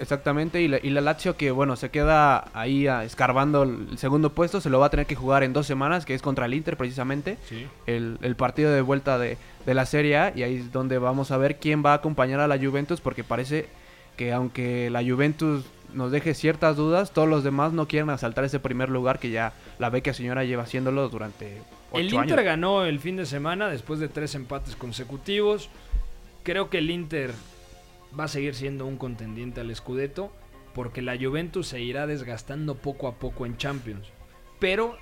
Exactamente, y la, y la Lazio que, bueno, se queda ahí ah, escarbando el segundo puesto, se lo va a tener que jugar en dos semanas, que es contra el Inter precisamente, Sí. el, el partido de vuelta de, de la Serie A, y ahí es donde vamos a ver quién va a acompañar a la Juventus, porque parece que aunque la Juventus nos deje ciertas dudas, todos los demás no quieren asaltar ese primer lugar que ya la Vecchia señora lleva haciéndolo durante ocho El años. Inter ganó el fin de semana después de tres empates consecutivos. Creo que el Inter va a seguir siendo un contendiente al Scudetto porque la Juventus se irá desgastando poco a poco en Champions. Pero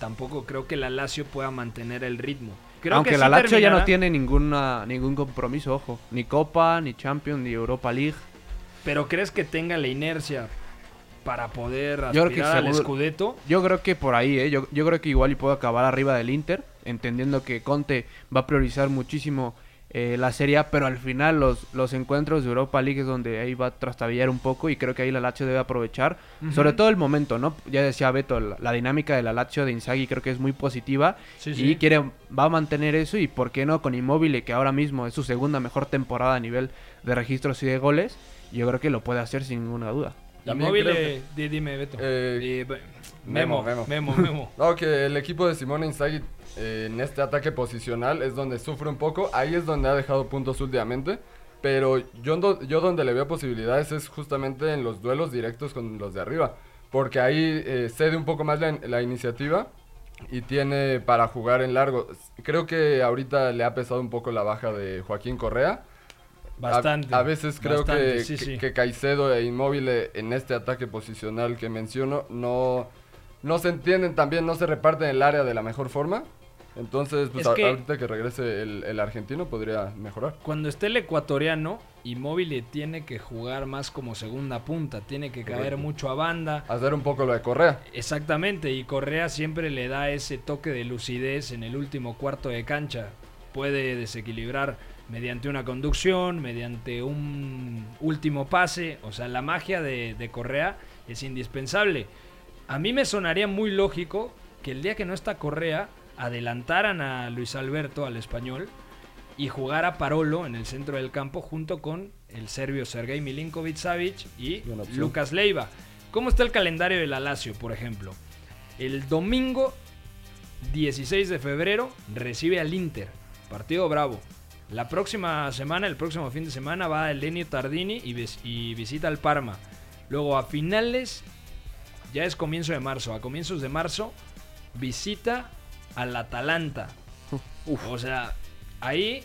tampoco creo que la Lazio pueda mantener el ritmo. Creo Aunque que la sí Lazio ya no tiene ninguna, ningún compromiso, ojo. Ni Copa, ni Champions, ni Europa League. Pero ¿crees que tenga la inercia para poder Yo aspirar creo que al seguro- Scudetto? Yo creo que por ahí, ¿eh? Yo, yo creo que igual y puedo acabar arriba del Inter, entendiendo que Conte va a priorizar muchísimo eh, la Serie A, pero al final los, los encuentros de Europa League es donde ahí va a trastabillar un poco y creo que ahí la Lazio debe aprovechar, sobre todo el momento, ¿no? Ya decía Beto, la, la dinámica de la Lazio de Inzaghi creo que es muy positiva Sí, y sí. quiere va a mantener eso y por qué no con Immobile que ahora mismo es su segunda mejor temporada a nivel de registros y de goles, yo creo que lo puede hacer sin ninguna duda. También eh, di- dime, Beto. Eh, Memo, Memo, Memo. Memo. <laughs> no, que el equipo de Simone Inzaghi eh, en este ataque posicional es donde sufre un poco. Ahí es donde ha dejado puntos últimamente. Pero yo, do- yo donde le veo posibilidades es justamente en los duelos directos con los de arriba. Porque ahí eh, cede un poco más la, la iniciativa y tiene para jugar en largo. Creo que ahorita le ha pesado un poco la baja de Joaquín Correa. Bastante, A, veces creo bastante, que, sí, que- sí. que Caicedo e Inmóvil en este ataque posicional que menciono no, no se entienden también, no se reparten el área de la mejor forma. Entonces, pues Es a- que- ahorita que regrese el, el argentino podría mejorar. Cuando esté el ecuatoriano, Immobile tiene que jugar más como segunda punta, tiene que caer mucho a banda. Hacer un poco lo de Correa. Exactamente, y Correa siempre le da ese toque de lucidez en el último cuarto de cancha. Puede desequilibrar mediante una conducción, mediante un último pase. O sea, la magia de, de Correa es indispensable. A mí me sonaría muy lógico que el día que no está Correa, adelantaran a Luis Alberto, al español, y jugara Parolo en el centro del campo junto con el serbio Sergei Milinkovic Savic y. Lucas Leiva. ¿Cómo está el calendario de la Lazio, por ejemplo? El domingo 16 de febrero recibe al Inter, partido bravo. La próxima semana, el próximo fin de semana, va el Lenio Tardini y, vis- y visita al Parma. Luego a finales, ya es comienzo de marzo, a comienzos de marzo, visita al Atalanta. <laughs> O sea, ahí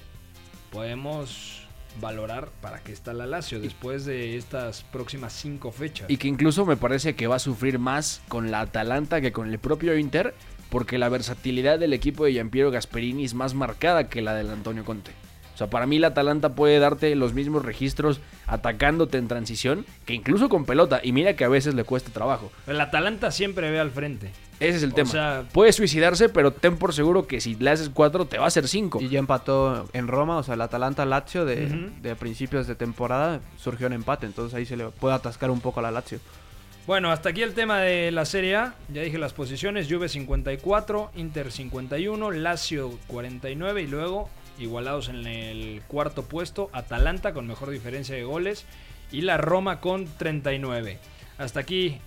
podemos valorar para qué está la Lazio después de estas próximas cinco fechas. Y que incluso me parece que va a sufrir más con la Atalanta que con el propio Inter, porque la versatilidad del equipo de Giampiero Gasperini es más marcada que la del Antonio Conte. O sea, para mí la Atalanta puede darte los mismos registros atacándote en transición que incluso con pelota. Y mira que a veces le cuesta trabajo. El Atalanta siempre ve al frente. Ese es el O tema. sea- Puede suicidarse, pero ten por seguro que si le haces cuatro te va a hacer cinco. Y ya empató en Roma, o sea, el Atalanta Lazio de, Ujú. de principios de temporada surgió en empate, entonces ahí se le puede atascar un poco a la Lazio. Bueno, hasta aquí el tema de la Serie A. Ya dije las posiciones. Juve 54, Inter 51, Lazio 49 y luego igualados en el cuarto puesto, Atalanta con mejor diferencia de goles y la Roma con 39. Hasta aquí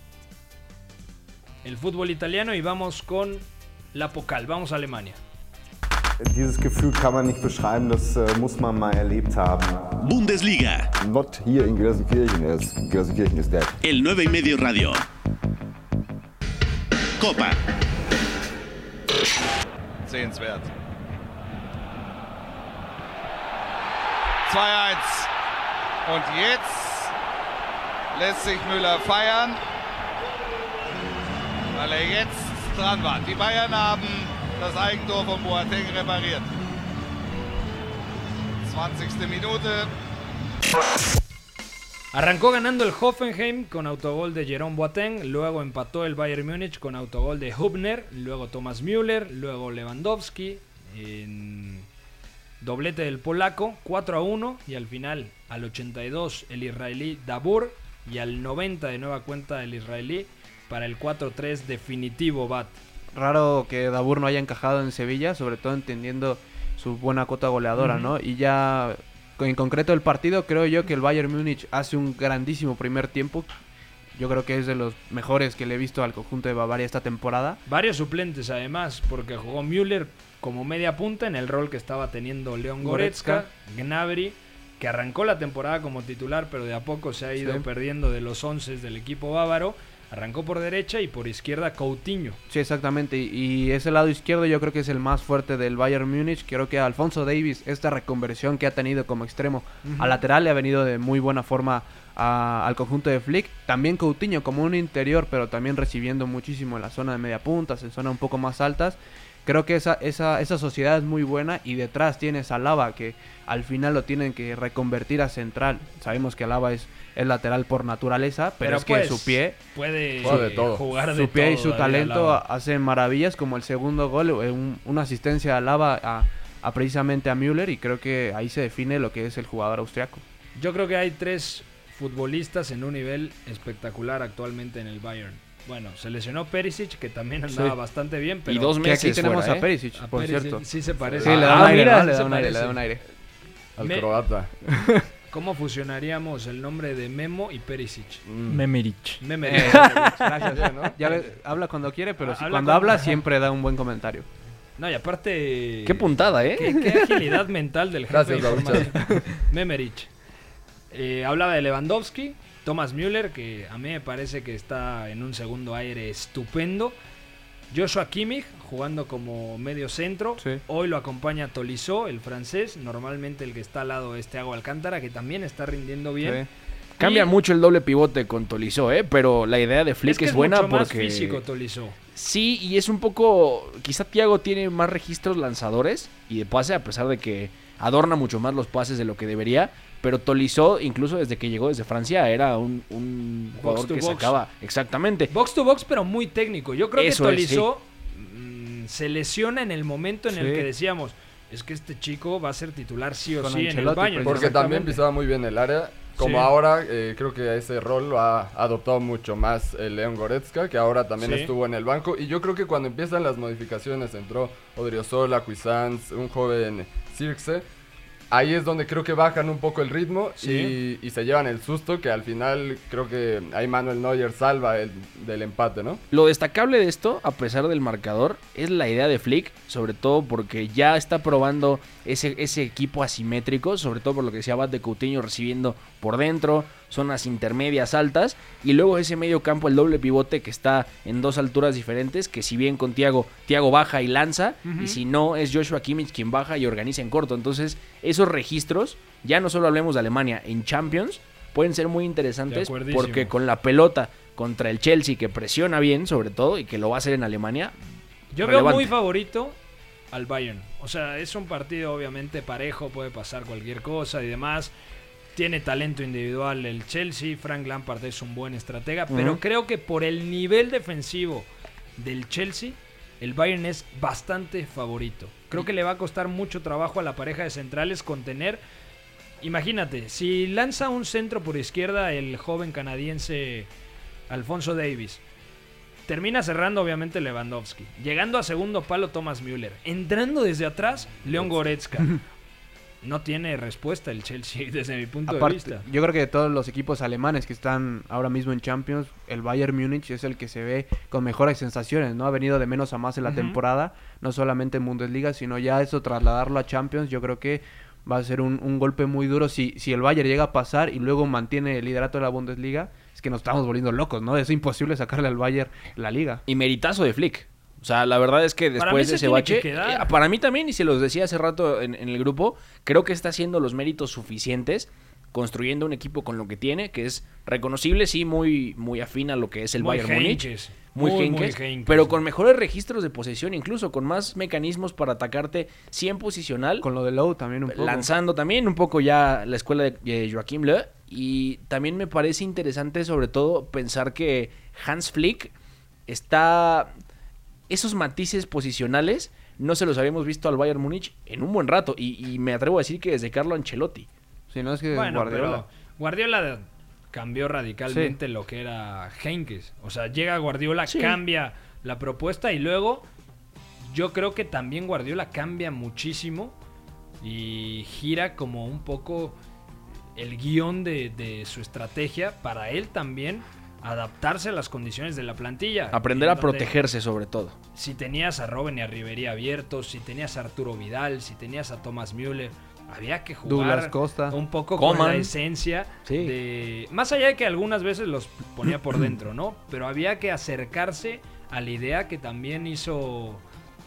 el fútbol italiano y vamos con la Pocal. Vamos a Alemania. Dieses Gefühl kann man nicht beschreiben, das äh, muss man mal erlebt haben. Bundesliga, Not hier in Gelsenkirchen, ist, Gelsenkirchen ist dead. el 9 y medio radio. Copa, Sehenswert. 2-1. Und jetzt lässt sich Müller feiern, weil er jetzt. Die Bayern haben das Eigentor von Boateng repariert. 20. Minute. Arrancó ganando el Hoffenheim con autogol de Jerome Boateng, luego empató el Bayern Múnich con autogol de Hubner, luego Thomas Müller, luego Lewandowski, en doblete del polaco, 4 a 1 y al final al 82 el israelí Dabur y al 90 de nueva cuenta el israelí para el 4-3 definitivo Bat. Raro que Dabur no haya encajado en Sevilla, sobre todo entendiendo su buena cota goleadora. ¿no? Y ya en concreto el partido, creo yo que el Bayern Múnich hace un grandísimo primer tiempo. Yo creo que es de los mejores que le he visto al conjunto de Bavaria esta temporada. Varios suplentes además, porque jugó Müller como media punta en el rol que estaba teniendo León Goretzka, Gnabry, que arrancó la temporada como titular, pero de a poco se ha ido Sí. perdiendo de los 11 del equipo bávaro. Arrancó por derecha y por izquierda Coutinho. Sí, exactamente. Y, ese lado izquierdo yo creo que es el más fuerte del Bayern Múnich. Creo que Alfonso Davis, esta reconversión que ha tenido como extremo a lateral, le ha venido de muy buena forma a- al conjunto de Flick. También Coutinho como un interior, pero también recibiendo muchísimo en la zona de media puntas, en zonas un poco más altas. Creo que esa, esa, esa sociedad es muy buena y detrás tienes a Lava que al final lo tienen que reconvertir a central. Sabemos que Lava es, es lateral por naturaleza, pero, es que pues, su pie puede Juega de todo. jugar de su pie y su talento hacen maravillas como el segundo gol, eh, un- una asistencia a Lava a, a precisamente a Müller y creo que ahí se define lo que es el jugador austriaco. Yo creo que hay tres futbolistas en un nivel espectacular actualmente en el Bayern. Bueno, se lesionó Perisic, que también andaba Sí. bastante bien, pero... Y dos Que aquí meses tenemos fuera, a ¿eh? Perisic, A por Perisic cierto. sí se parece. Sí, le da Ah, un aire, mira, ¿no? sí le da un aire, le da parece. un aire. <laughs> Al Me- croata. <laughs> ¿Cómo fusionaríamos el nombre de Memo y Perisic? Memerich. Memerich. Eh, gracias. Bien, ¿no? <laughs> Ya ves, habla cuando quiere, pero Ah, habla cuando habla siempre da un buen comentario. No, y aparte... Qué puntada, ¿eh? Qué, qué agilidad mental del jefe Gracias, de. Memerich. Eh, hablaba de Lewandowski, Thomas Müller, que a mí me parece que está en un segundo aire estupendo. Joshua Kimmich, jugando como medio centro. Sí. Hoy lo acompaña Tolisso, el francés. Normalmente el que está al lado es Thiago Alcántara, que también está rindiendo bien. Sí. Cambia Y- mucho el doble pivote con Tolisso, ¿eh? Pero la idea de Flick Es que es, es buena mucho más porque... físico Tolisso. Sí, y es un poco... Quizá Thiago tiene más registros lanzadores y de pase, a pesar de que adorna mucho más los pases de lo que debería. Pero Tolisso, incluso desde que llegó desde Francia, era un, un Box jugador to que box. sacaba... Exactamente. Box to box, pero muy técnico. Yo creo Eso que es, Tolisso mm, se lesiona en el momento en el que decíamos, es que este chico va a ser titular sí o Con sí en el Bayern. Porque también pisaba muy bien el área. Como Sí. ahora, eh, creo que ese rol lo ha adoptado mucho más el León Goretzka, que ahora también Sí. estuvo en el banco. Y yo creo que cuando empiezan las modificaciones, entró Odriozola, Cuisance, un joven Circe. Ahí es donde creo que bajan un poco el ritmo Sí. y, y se llevan el susto que al final creo que ahí Manuel Neuer salva el, del empate, ¿no? Lo destacable de esto, a pesar del marcador, es la idea de Flick, sobre todo porque ya está probando ese, ese equipo asimétrico, sobre todo por lo que decía Abad de Coutinho recibiendo por dentro, zonas intermedias altas, y luego ese medio campo, el doble pivote que está en dos alturas diferentes, que si bien con Tiago, Tiago baja y lanza, y si no es Joshua Kimmich quien baja y organiza en corto. Entonces, esos registros, ya no solo hablemos de Alemania, en Champions, pueden ser muy interesantes porque con la pelota contra el Chelsea que presiona bien sobre todo y que lo va a hacer en Alemania. Yo veo muy favorito al Bayern. O sea, es un partido obviamente parejo, puede pasar cualquier cosa y demás. Tiene talento individual el Chelsea, Frank Lampard es un buen estratega, pero creo que por el nivel defensivo del Chelsea, el Bayern es bastante favorito. Creo que le va a costar mucho trabajo a la pareja de centrales contener. Imagínate, si lanza un centro por izquierda el joven canadiense Alfonso Davis, Termina cerrando obviamente Lewandowski. Llegando a segundo palo Thomas Müller. Entrando desde atrás León Goretzka. <laughs> No tiene respuesta el Chelsea <laughs> desde mi punto de vista. yo creo que de todos los equipos alemanes que están ahora mismo en Champions, el Bayern Múnich es el que se ve con mejores sensaciones, ¿no? Ha venido de menos a más en la temporada, no solamente en Bundesliga, sino ya eso trasladarlo a Champions, yo creo que va a ser un, un golpe muy duro si, si el Bayern llega a pasar y luego mantiene el liderato de la Bundesliga, es que nos estamos volviendo locos, ¿no? Es imposible sacarle al Bayern la liga. Y meritazo de Flick. O sea, la verdad es que después de ese que bache, eh, para mí también, y se los decía hace rato en, en el grupo, creo que está haciendo los méritos suficientes construyendo un equipo con lo que tiene, que es reconocible, sí, muy, muy afín a lo que es el Muy Bayern Múnich. Muy, Muy, muy pero con mejores registros de posesión, incluso con más mecanismos para atacarte 100 posicional. Con lo de Lowe también un poco. Lanzando también un poco ya la escuela de Joachim Löw. Y también me parece interesante, sobre todo, pensar que Hans Flick está. Esos matices posicionales no se los habíamos visto al Bayern Múnich en un buen rato. Y, y me atrevo a decir que desde Carlo Ancelotti. Si no es que Bueno, Guardiola. pero Guardiola cambió radicalmente lo que era Henkes. O sea, llega Guardiola, Sí. cambia la propuesta y luego yo creo que también Guardiola cambia muchísimo y gira como un poco el guion de, de su estrategia para él también adaptarse a las condiciones de la plantilla. Aprender En a donde- protegerse, sobre todo. si tenías a Robben y a Ribery abiertos, si tenías a Arturo Vidal, si tenías a Thomas Müller, había que jugar Douglas Costa. un poco con la esencia de... Más allá de que algunas veces los ponía por <clears throat> dentro, ¿no? Pero había que acercarse a la idea que también hizo,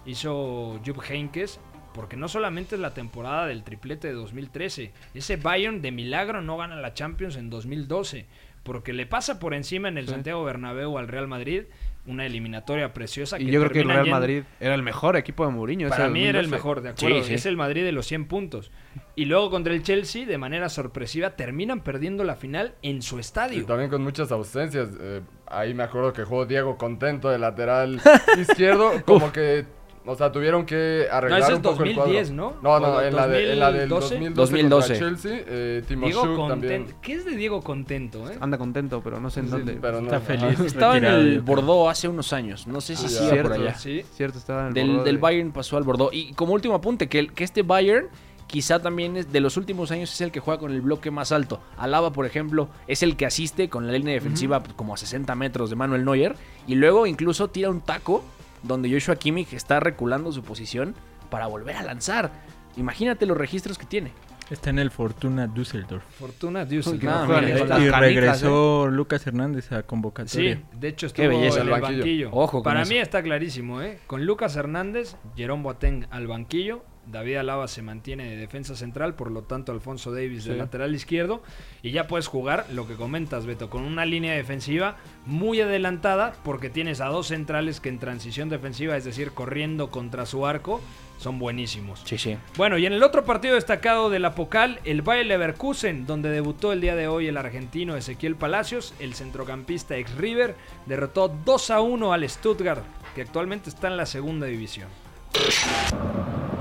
hizo Jupp Heynckes, porque no solamente es la temporada del triplete de 2013, ese Bayern de milagro no gana la Champions en 2012, porque le pasa por encima en el Sí. Santiago Bernabéu al Real Madrid, una eliminatoria preciosa. Y que yo creo que el Real yendo- Madrid era el mejor equipo de Mourinho. para mí era el 2012. mejor, de acuerdo. Sí, sí. Es el Madrid de los 100 puntos. Y luego contra el Chelsea, de manera sorpresiva, terminan perdiendo la final en su Y estadio. también con muchas ausencias. eh, ahí me acuerdo que jugó Diego Contento de lateral <laughs> izquierdo. Como que, o sea, tuvieron que arreglar No, ese es un poco el 2010, cuadro. ¿no? No, no, ¿O en la, de, en la del 2012? 2012, contra Chelsea. Eh, Timo Diego Schuck también. Contento. ¿Qué es de Diego Contento, eh? Anda contento, pero no sé en Sí, dónde. pero no- Está feliz. Estaba en el. Bordeaux hace unos años. No sé si Ah, sigue ya. por allá. Sí. Cierto, estaba en el Del, Bordeaux del de- Bayern pasó al Bordeaux. Y como último apunte, que, el- que este Bayern quizá también es de los últimos años es el que juega con el bloque más alto. Alaba, por ejemplo, es el que asiste con la línea defensiva como a 60 metros de Manuel Neuer. Y luego incluso tira un taco donde Joshua Kimmich está reculando su posición para volver a lanzar. Imagínate los registros que tiene. Está en el Fortuna Düsseldorf. Fortuna Düsseldorf. que no juegan mira, ni ahí con está. las Y canicas, regresó Lucas Hernández a convocatoria. Sí, de hecho Qué estuvo belleza en el banquillo. banquillo. Ojo con Para eso. mí está clarísimo, ¿eh? Con Lucas Hernández, Jerome Boateng al banquillo, David Alaba se mantiene de defensa central, por lo tanto Alfonso Davis de lateral izquierdo, y ya puedes jugar lo que comentas, Beto, con una línea defensiva muy adelantada, porque tienes a dos centrales que en transición defensiva, es decir, corriendo contra su arco, son buenísimos. Sí, sí. Bueno, y en el otro partido destacado de la Pocal, el Bayer Leverkusen, donde debutó el día de hoy el argentino Ezequiel Palacios, el centrocampista ex River, derrotó 2 a 1 al Stuttgart, que actualmente está en la segunda división.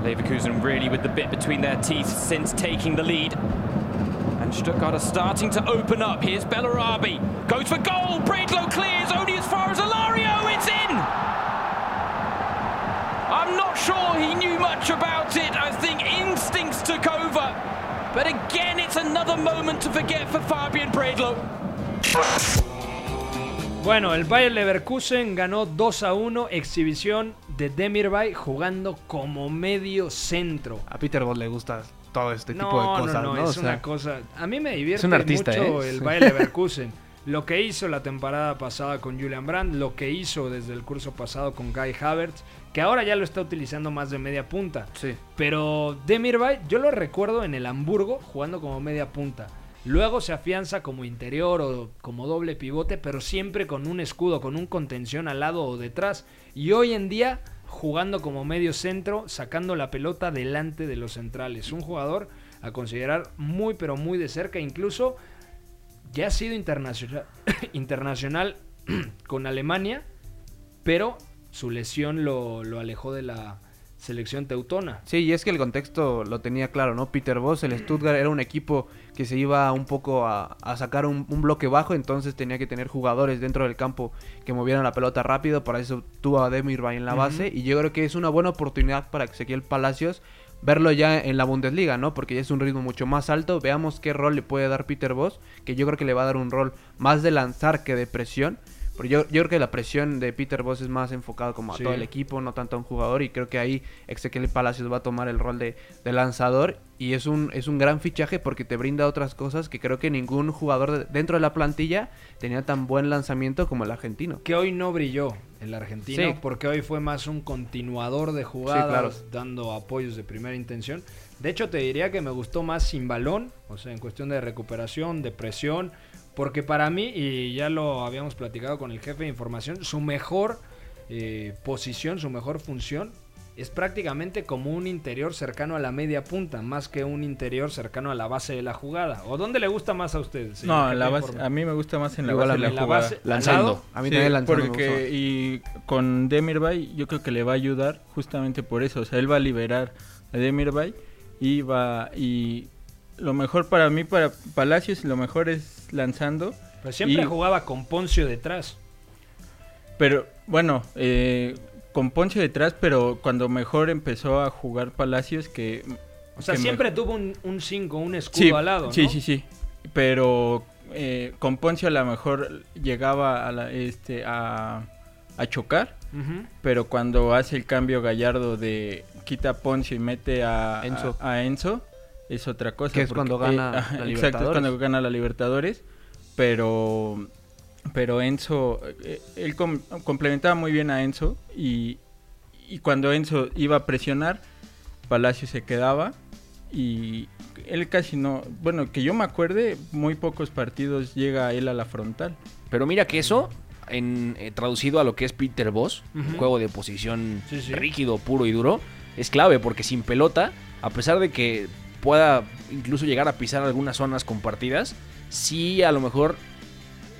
Leverkusen really with the bit between their teeth since taking the lead. And Stuttgart are starting to open up. Here's Bellarabi. Goes for goal. Bradlow clears only as far as Alario. It's in! I'm not sure he knew much about it. I think instincts took over. But again, it's another moment to forget for Fabian Bradlow. Bueno, el Bayer Leverkusen ganó 2 a 1, exhibición de Demirbay jugando como medio centro. A Peter Bot le gusta todo este no, tipo de cosas, no, ¿no? no, O es sea, una cosa. A mí me divierte un artista, mucho ¿eh? el. Bayer <laughs> Leverkusen. Lo que hizo la temporada pasada con Julian Brandt, lo que hizo desde el curso pasado con Guy Havertz, que ahora ya lo está utilizando más de media punta. Sí. Pero Demirbay, yo lo recuerdo en el Hamburgo jugando como media punta. Luego se afianza como interior o como doble pivote, pero siempre con un escudo, con un contención al lado o detrás. Y hoy en día jugando como medio centro, sacando la pelota delante de los centrales. Un jugador a considerar muy pero muy de cerca, incluso ya ha sido internacional, <coughs> <coughs> con Alemania, pero su lesión lo alejó de la selección teutona. Sí, y es que el contexto lo tenía claro, ¿no? Peter Voss, el Stuttgart era un equipo que se iba un poco a, a sacar un, un bloque bajo, entonces tenía que tener jugadores dentro del campo que movieran la pelota rápido, para eso tuvo a Demirbay en la base, y yo creo que es una buena oportunidad para Ezequiel Palacios verlo ya en la Bundesliga, ¿no? Porque ya es un ritmo mucho más alto, veamos qué rol le puede dar Peter Voss, que yo creo que le va a dar un rol más de lanzar que de presión, Pero yo, yo creo que la presión de Peter Boss es más enfocado como a Sí. todo el equipo, no tanto a un jugador. Y creo que ahí Ezequiel Palacios va a tomar el rol de, de lanzador. Y es un, es un gran fichaje porque te brinda otras cosas que creo que ningún jugador de- dentro de la plantilla tenía tan buen lanzamiento como el argentino. Que hoy no brilló el argentino, Sí. porque hoy fue más un continuador de jugadas, claro. dando apoyos de primera intención. De hecho, te diría que me gustó más sin balón, o sea, en cuestión de recuperación, de presión, porque para mí, y ya lo habíamos platicado con el jefe de información, su mejor eh, posición, su mejor función es prácticamente como un interior cercano a la media punta, más que un interior cercano a la base de la jugada. ¿O dónde le gusta más a usted? señor No, la base, a mí me gusta más en la Igual base la. En la jugada. base- Lanzando. A mí Sí, también lanzando porque y con Demirbay yo creo que le va a ayudar justamente por eso, o sea, él va a liberar a Demirbay y va y lo mejor para mí para Palacios lo mejor es lanzando. Pero siempre y- jugaba con Poncio detrás. Pero bueno, eh, con Ponce detrás, pero cuando mejor empezó a jugar Palacios que O sea, que siempre me- tuvo un 5, un, escudo sí, al lado, ¿no? Sí, sí, sí. Pero eh, con Poncio a lo mejor llegaba a, la- este, a, a chocar. Pero cuando hace el cambio Gallardo de quita a Poncio y mete a Enzo. a, a Enzo, es otra cosa. Que es cuando gana la Exacto, es Libertadores. cuando gana la Libertadores. Pero, pero Enzo, eh, él com- complementaba muy bien a Enzo y, y cuando Enzo iba a presionar, Palacio se quedaba y él casi no, bueno, que yo me acuerde, muy pocos partidos llega él a la frontal. Pero mira que eso, en, eh, traducido a lo que es Peter Boss, un juego de posición Sí, sí. rígido, puro y duro, es clave porque sin pelota, a pesar de que pueda incluso llegar a pisar algunas zonas compartidas, sí a lo mejor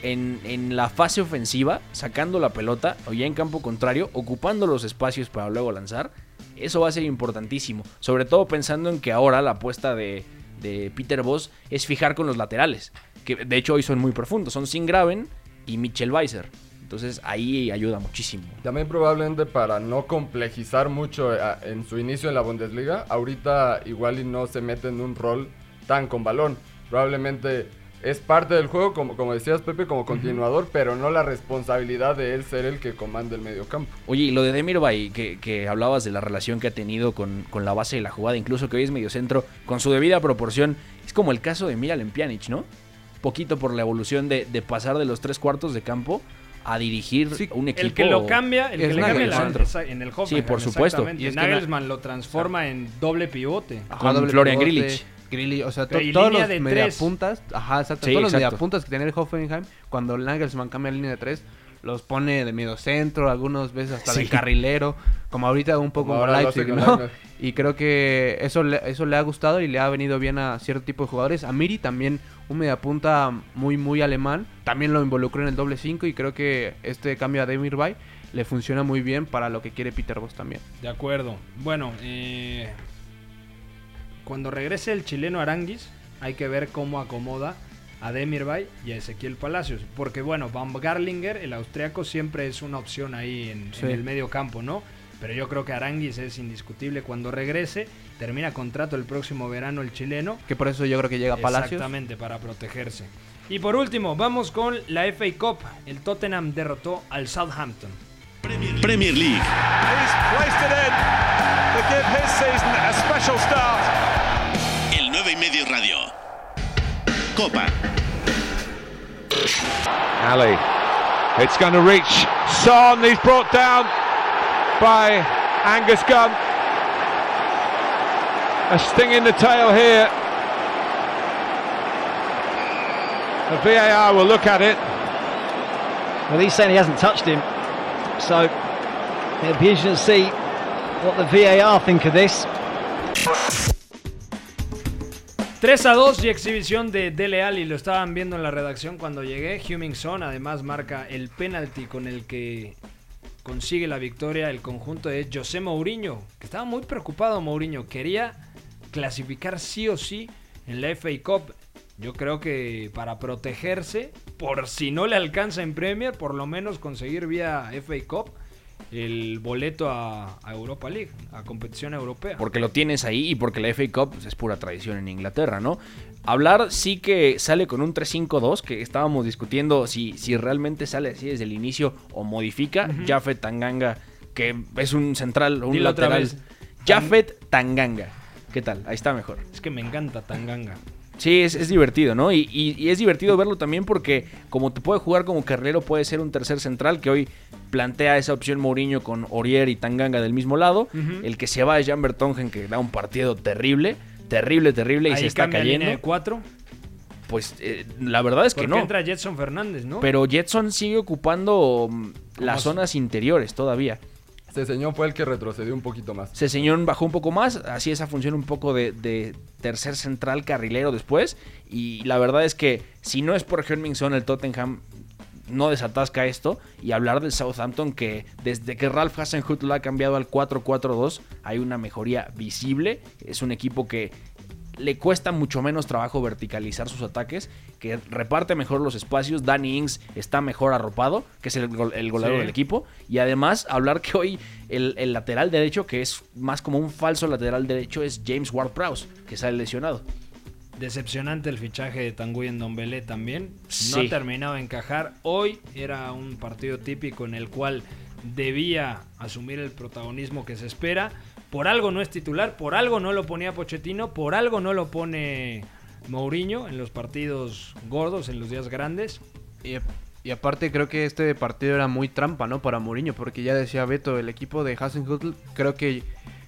en, en la fase ofensiva, sacando la pelota o ya en campo contrario, ocupando los espacios para luego lanzar, eso va a ser importantísimo. Sobre todo pensando en que ahora la apuesta de, de Peter Boss es fijar con los laterales, que de hecho hoy son muy profundos, son Sin Graven y Mitchell Weiser. Entonces ahí ayuda muchísimo. También probablemente para no complejizar mucho eh, en su inicio en la Bundesliga, ahorita igual y no se mete en un rol tan con balón. Probablemente es parte del juego, como, como decías Pepe, como continuador, pero no la responsabilidad de él ser el que comanda el medio campo. Oye, y lo de Demirbay, que, que hablabas de la relación que ha tenido con, con la base de la jugada, incluso que hoy es mediocentro, con su debida proporción, es como el caso de Miralem Pjanic, ¿no? Poquito por la evolución de, de pasar de los tres cuartos de campo a dirigir un equipo. El que lo cambia, el que le cambia la- en el Hoffenheim. Sí, por supuesto. Y es que Nagelsmann lo transforma en doble pivote. Ajá, Con doble Florian pivote, Grilic. Grilic, o sea, to- todos los de mediapuntas, ajá, exacto, Sí, todos los exacto. mediapuntas que tenía el Hoffenheim, cuando Nagelsmann cambia la línea de tres, los pone de medio centro, algunas veces hasta de Sí. carrilero, como ahorita un poco Como Leipzig, ¿no? Y creo que eso le, eso le ha gustado y le ha venido bien a cierto tipo de jugadores. A Miri también un mediapunta muy muy alemán, también lo involucró en el doble 5 y creo que este cambio a Demirbay le funciona muy bien para lo que quiere Peter Bosz también. De acuerdo. Bueno, eh, cuando regrese el chileno Aranguis, hay que ver cómo acomoda a Demirbay y a Ezequiel Palacios. Porque, bueno, Van Garlinger, el austriaco, siempre es una opción ahí en, Sí. en el medio campo, ¿no? Pero yo creo que Aranguis es indiscutible cuando regrese. Termina contrato el próximo verano el chileno. Que por eso yo creo que llega a Palacios. Exactamente, para protegerse. Y por último, vamos con la FA Cup. El Tottenham derrotó al Southampton. Premier League. He's placed it in to give his season a special start. El 9 y medio radio. Copa. Ali. It's going to reach Son. He's brought down by Angus Gunn. A sting in the tail here. The VAR will look at it. Well, he's saying he hasn't touched him. So it'll be interesting to see what the VAR think of this. 3 a 2 y exhibición de Dele Alli. Lo estaban viendo en la redacción cuando llegué. Hummingson además marca el penalti con el que consigue la victoria el conjunto de José Mourinho. Que estaba muy preocupado Mourinho. Quería clasificar sí o sí en la FA Cup. Yo creo que para protegerse, por si no le alcanza en Premier, por lo menos conseguir vía FA Cup. El boleto a, a Europa League, a competición europea. Porque lo tienes ahí y porque la FA Cup pues, es pura tradición en Inglaterra, ¿no? Hablar sí que sale con un 3-5-2, que estábamos discutiendo si, si realmente sale así desde el inicio o modifica. Jafet Tanganga, que es un central, un Dilo otra lateral. vez. Jafet Tanganga. ¿Qué tal? Ahí está mejor. Es que me encanta Tanganga. Sí, es, es divertido, ¿no? Y, y- y es divertido verlo también porque como te puede jugar como carrilero, puede ser un tercer central que hoy plantea esa opción Mourinho con Orier y Tanganga del mismo lado. El que se va es Jan Bertongen que da un partido terrible, terrible, terrible y se está cayendo. línea de cuatro. Pues eh, la verdad es que Porque no. entra Jetson Fernández, ¿no? Pero Jetson sigue ocupando mm, las zonas interiores todavía. Ceseñón fue el que retrocedió un poquito más. Ceseñón bajó un poco más, así esa función un poco de, de tercer central carrilero después. Y la verdad es que si no es por Heung-Min el Tottenham no desatasca esto. Y hablar del Southampton que desde que Ralph Hasenhüttl lo ha cambiado al 4-4-2 hay una mejoría visible. Es un equipo que le cuesta mucho menos trabajo verticalizar sus ataques, que reparte mejor los espacios. Danny Ings está mejor arropado, que es el, el goleador Sí. del equipo. Y además, hablar que hoy el, el lateral derecho, que es más como un falso lateral derecho, es James Ward-Prowse, que sale lesionado. Decepcionante el fichaje de Tanguy en Dombele también. No Sí. ha terminado de encajar. Hoy era un partido típico en el cual debía asumir el protagonismo que se espera. Por algo no es titular, por algo no lo ponía Pochettino, por algo no lo pone Mourinho en los partidos gordos, en los días grandes. Y, aparte creo que este partido era muy trampa, ¿no? Para Mourinho, porque ya decía Beto, el equipo de Hasenhüttl, creo que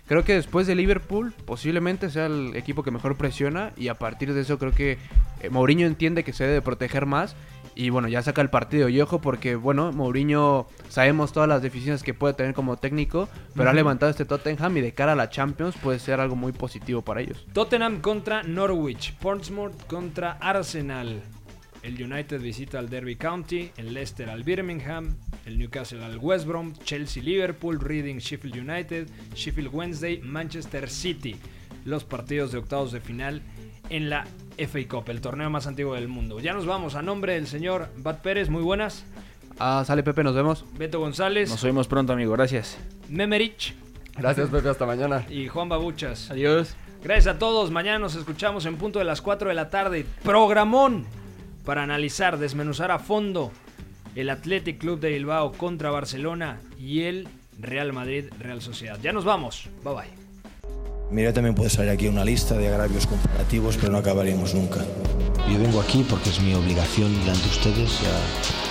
creo que después de Liverpool posiblemente sea el equipo que mejor presiona y a partir de eso creo que eh, Mourinho entiende que se debe proteger más y bueno, ya saca el partido y ojo porque bueno, Mourinho sabemos todas las deficiencias que puede tener como técnico, pero ha levantado este Tottenham y de cara a la Champions puede ser algo muy positivo para ellos. Tottenham contra Norwich, Portsmouth contra Arsenal. El United visita al Derby County, el Leicester al Birmingham, el Newcastle al West Brom, Chelsea Liverpool, Reading Sheffield United, Sheffield Wednesday, Manchester City. Los partidos de octavos de final en la FA Cup, el torneo más antiguo del mundo. Ya nos vamos a nombre del señor Bat Pérez, muy buenas. Ah, sale Pepe, nos vemos. Beto González, Nos vemos pronto, amigo. Gracias. Memerich Gracias, Pepe. Hasta mañana. y Juan Babuchas. Adiós. Gracias a todos. Mañana nos escuchamos en punto de las 4 de la tarde. Programón para analizar, desmenuzar a fondo el Athletic Club de Bilbao contra Barcelona y el Real Madrid Real Sociedad. Ya nos vamos. Bye bye. Mira, también puede salir aquí una lista de agravios comparativos, pero no acabaríamos nunca. Yo vengo aquí porque es mi obligación delante de ustedes. ya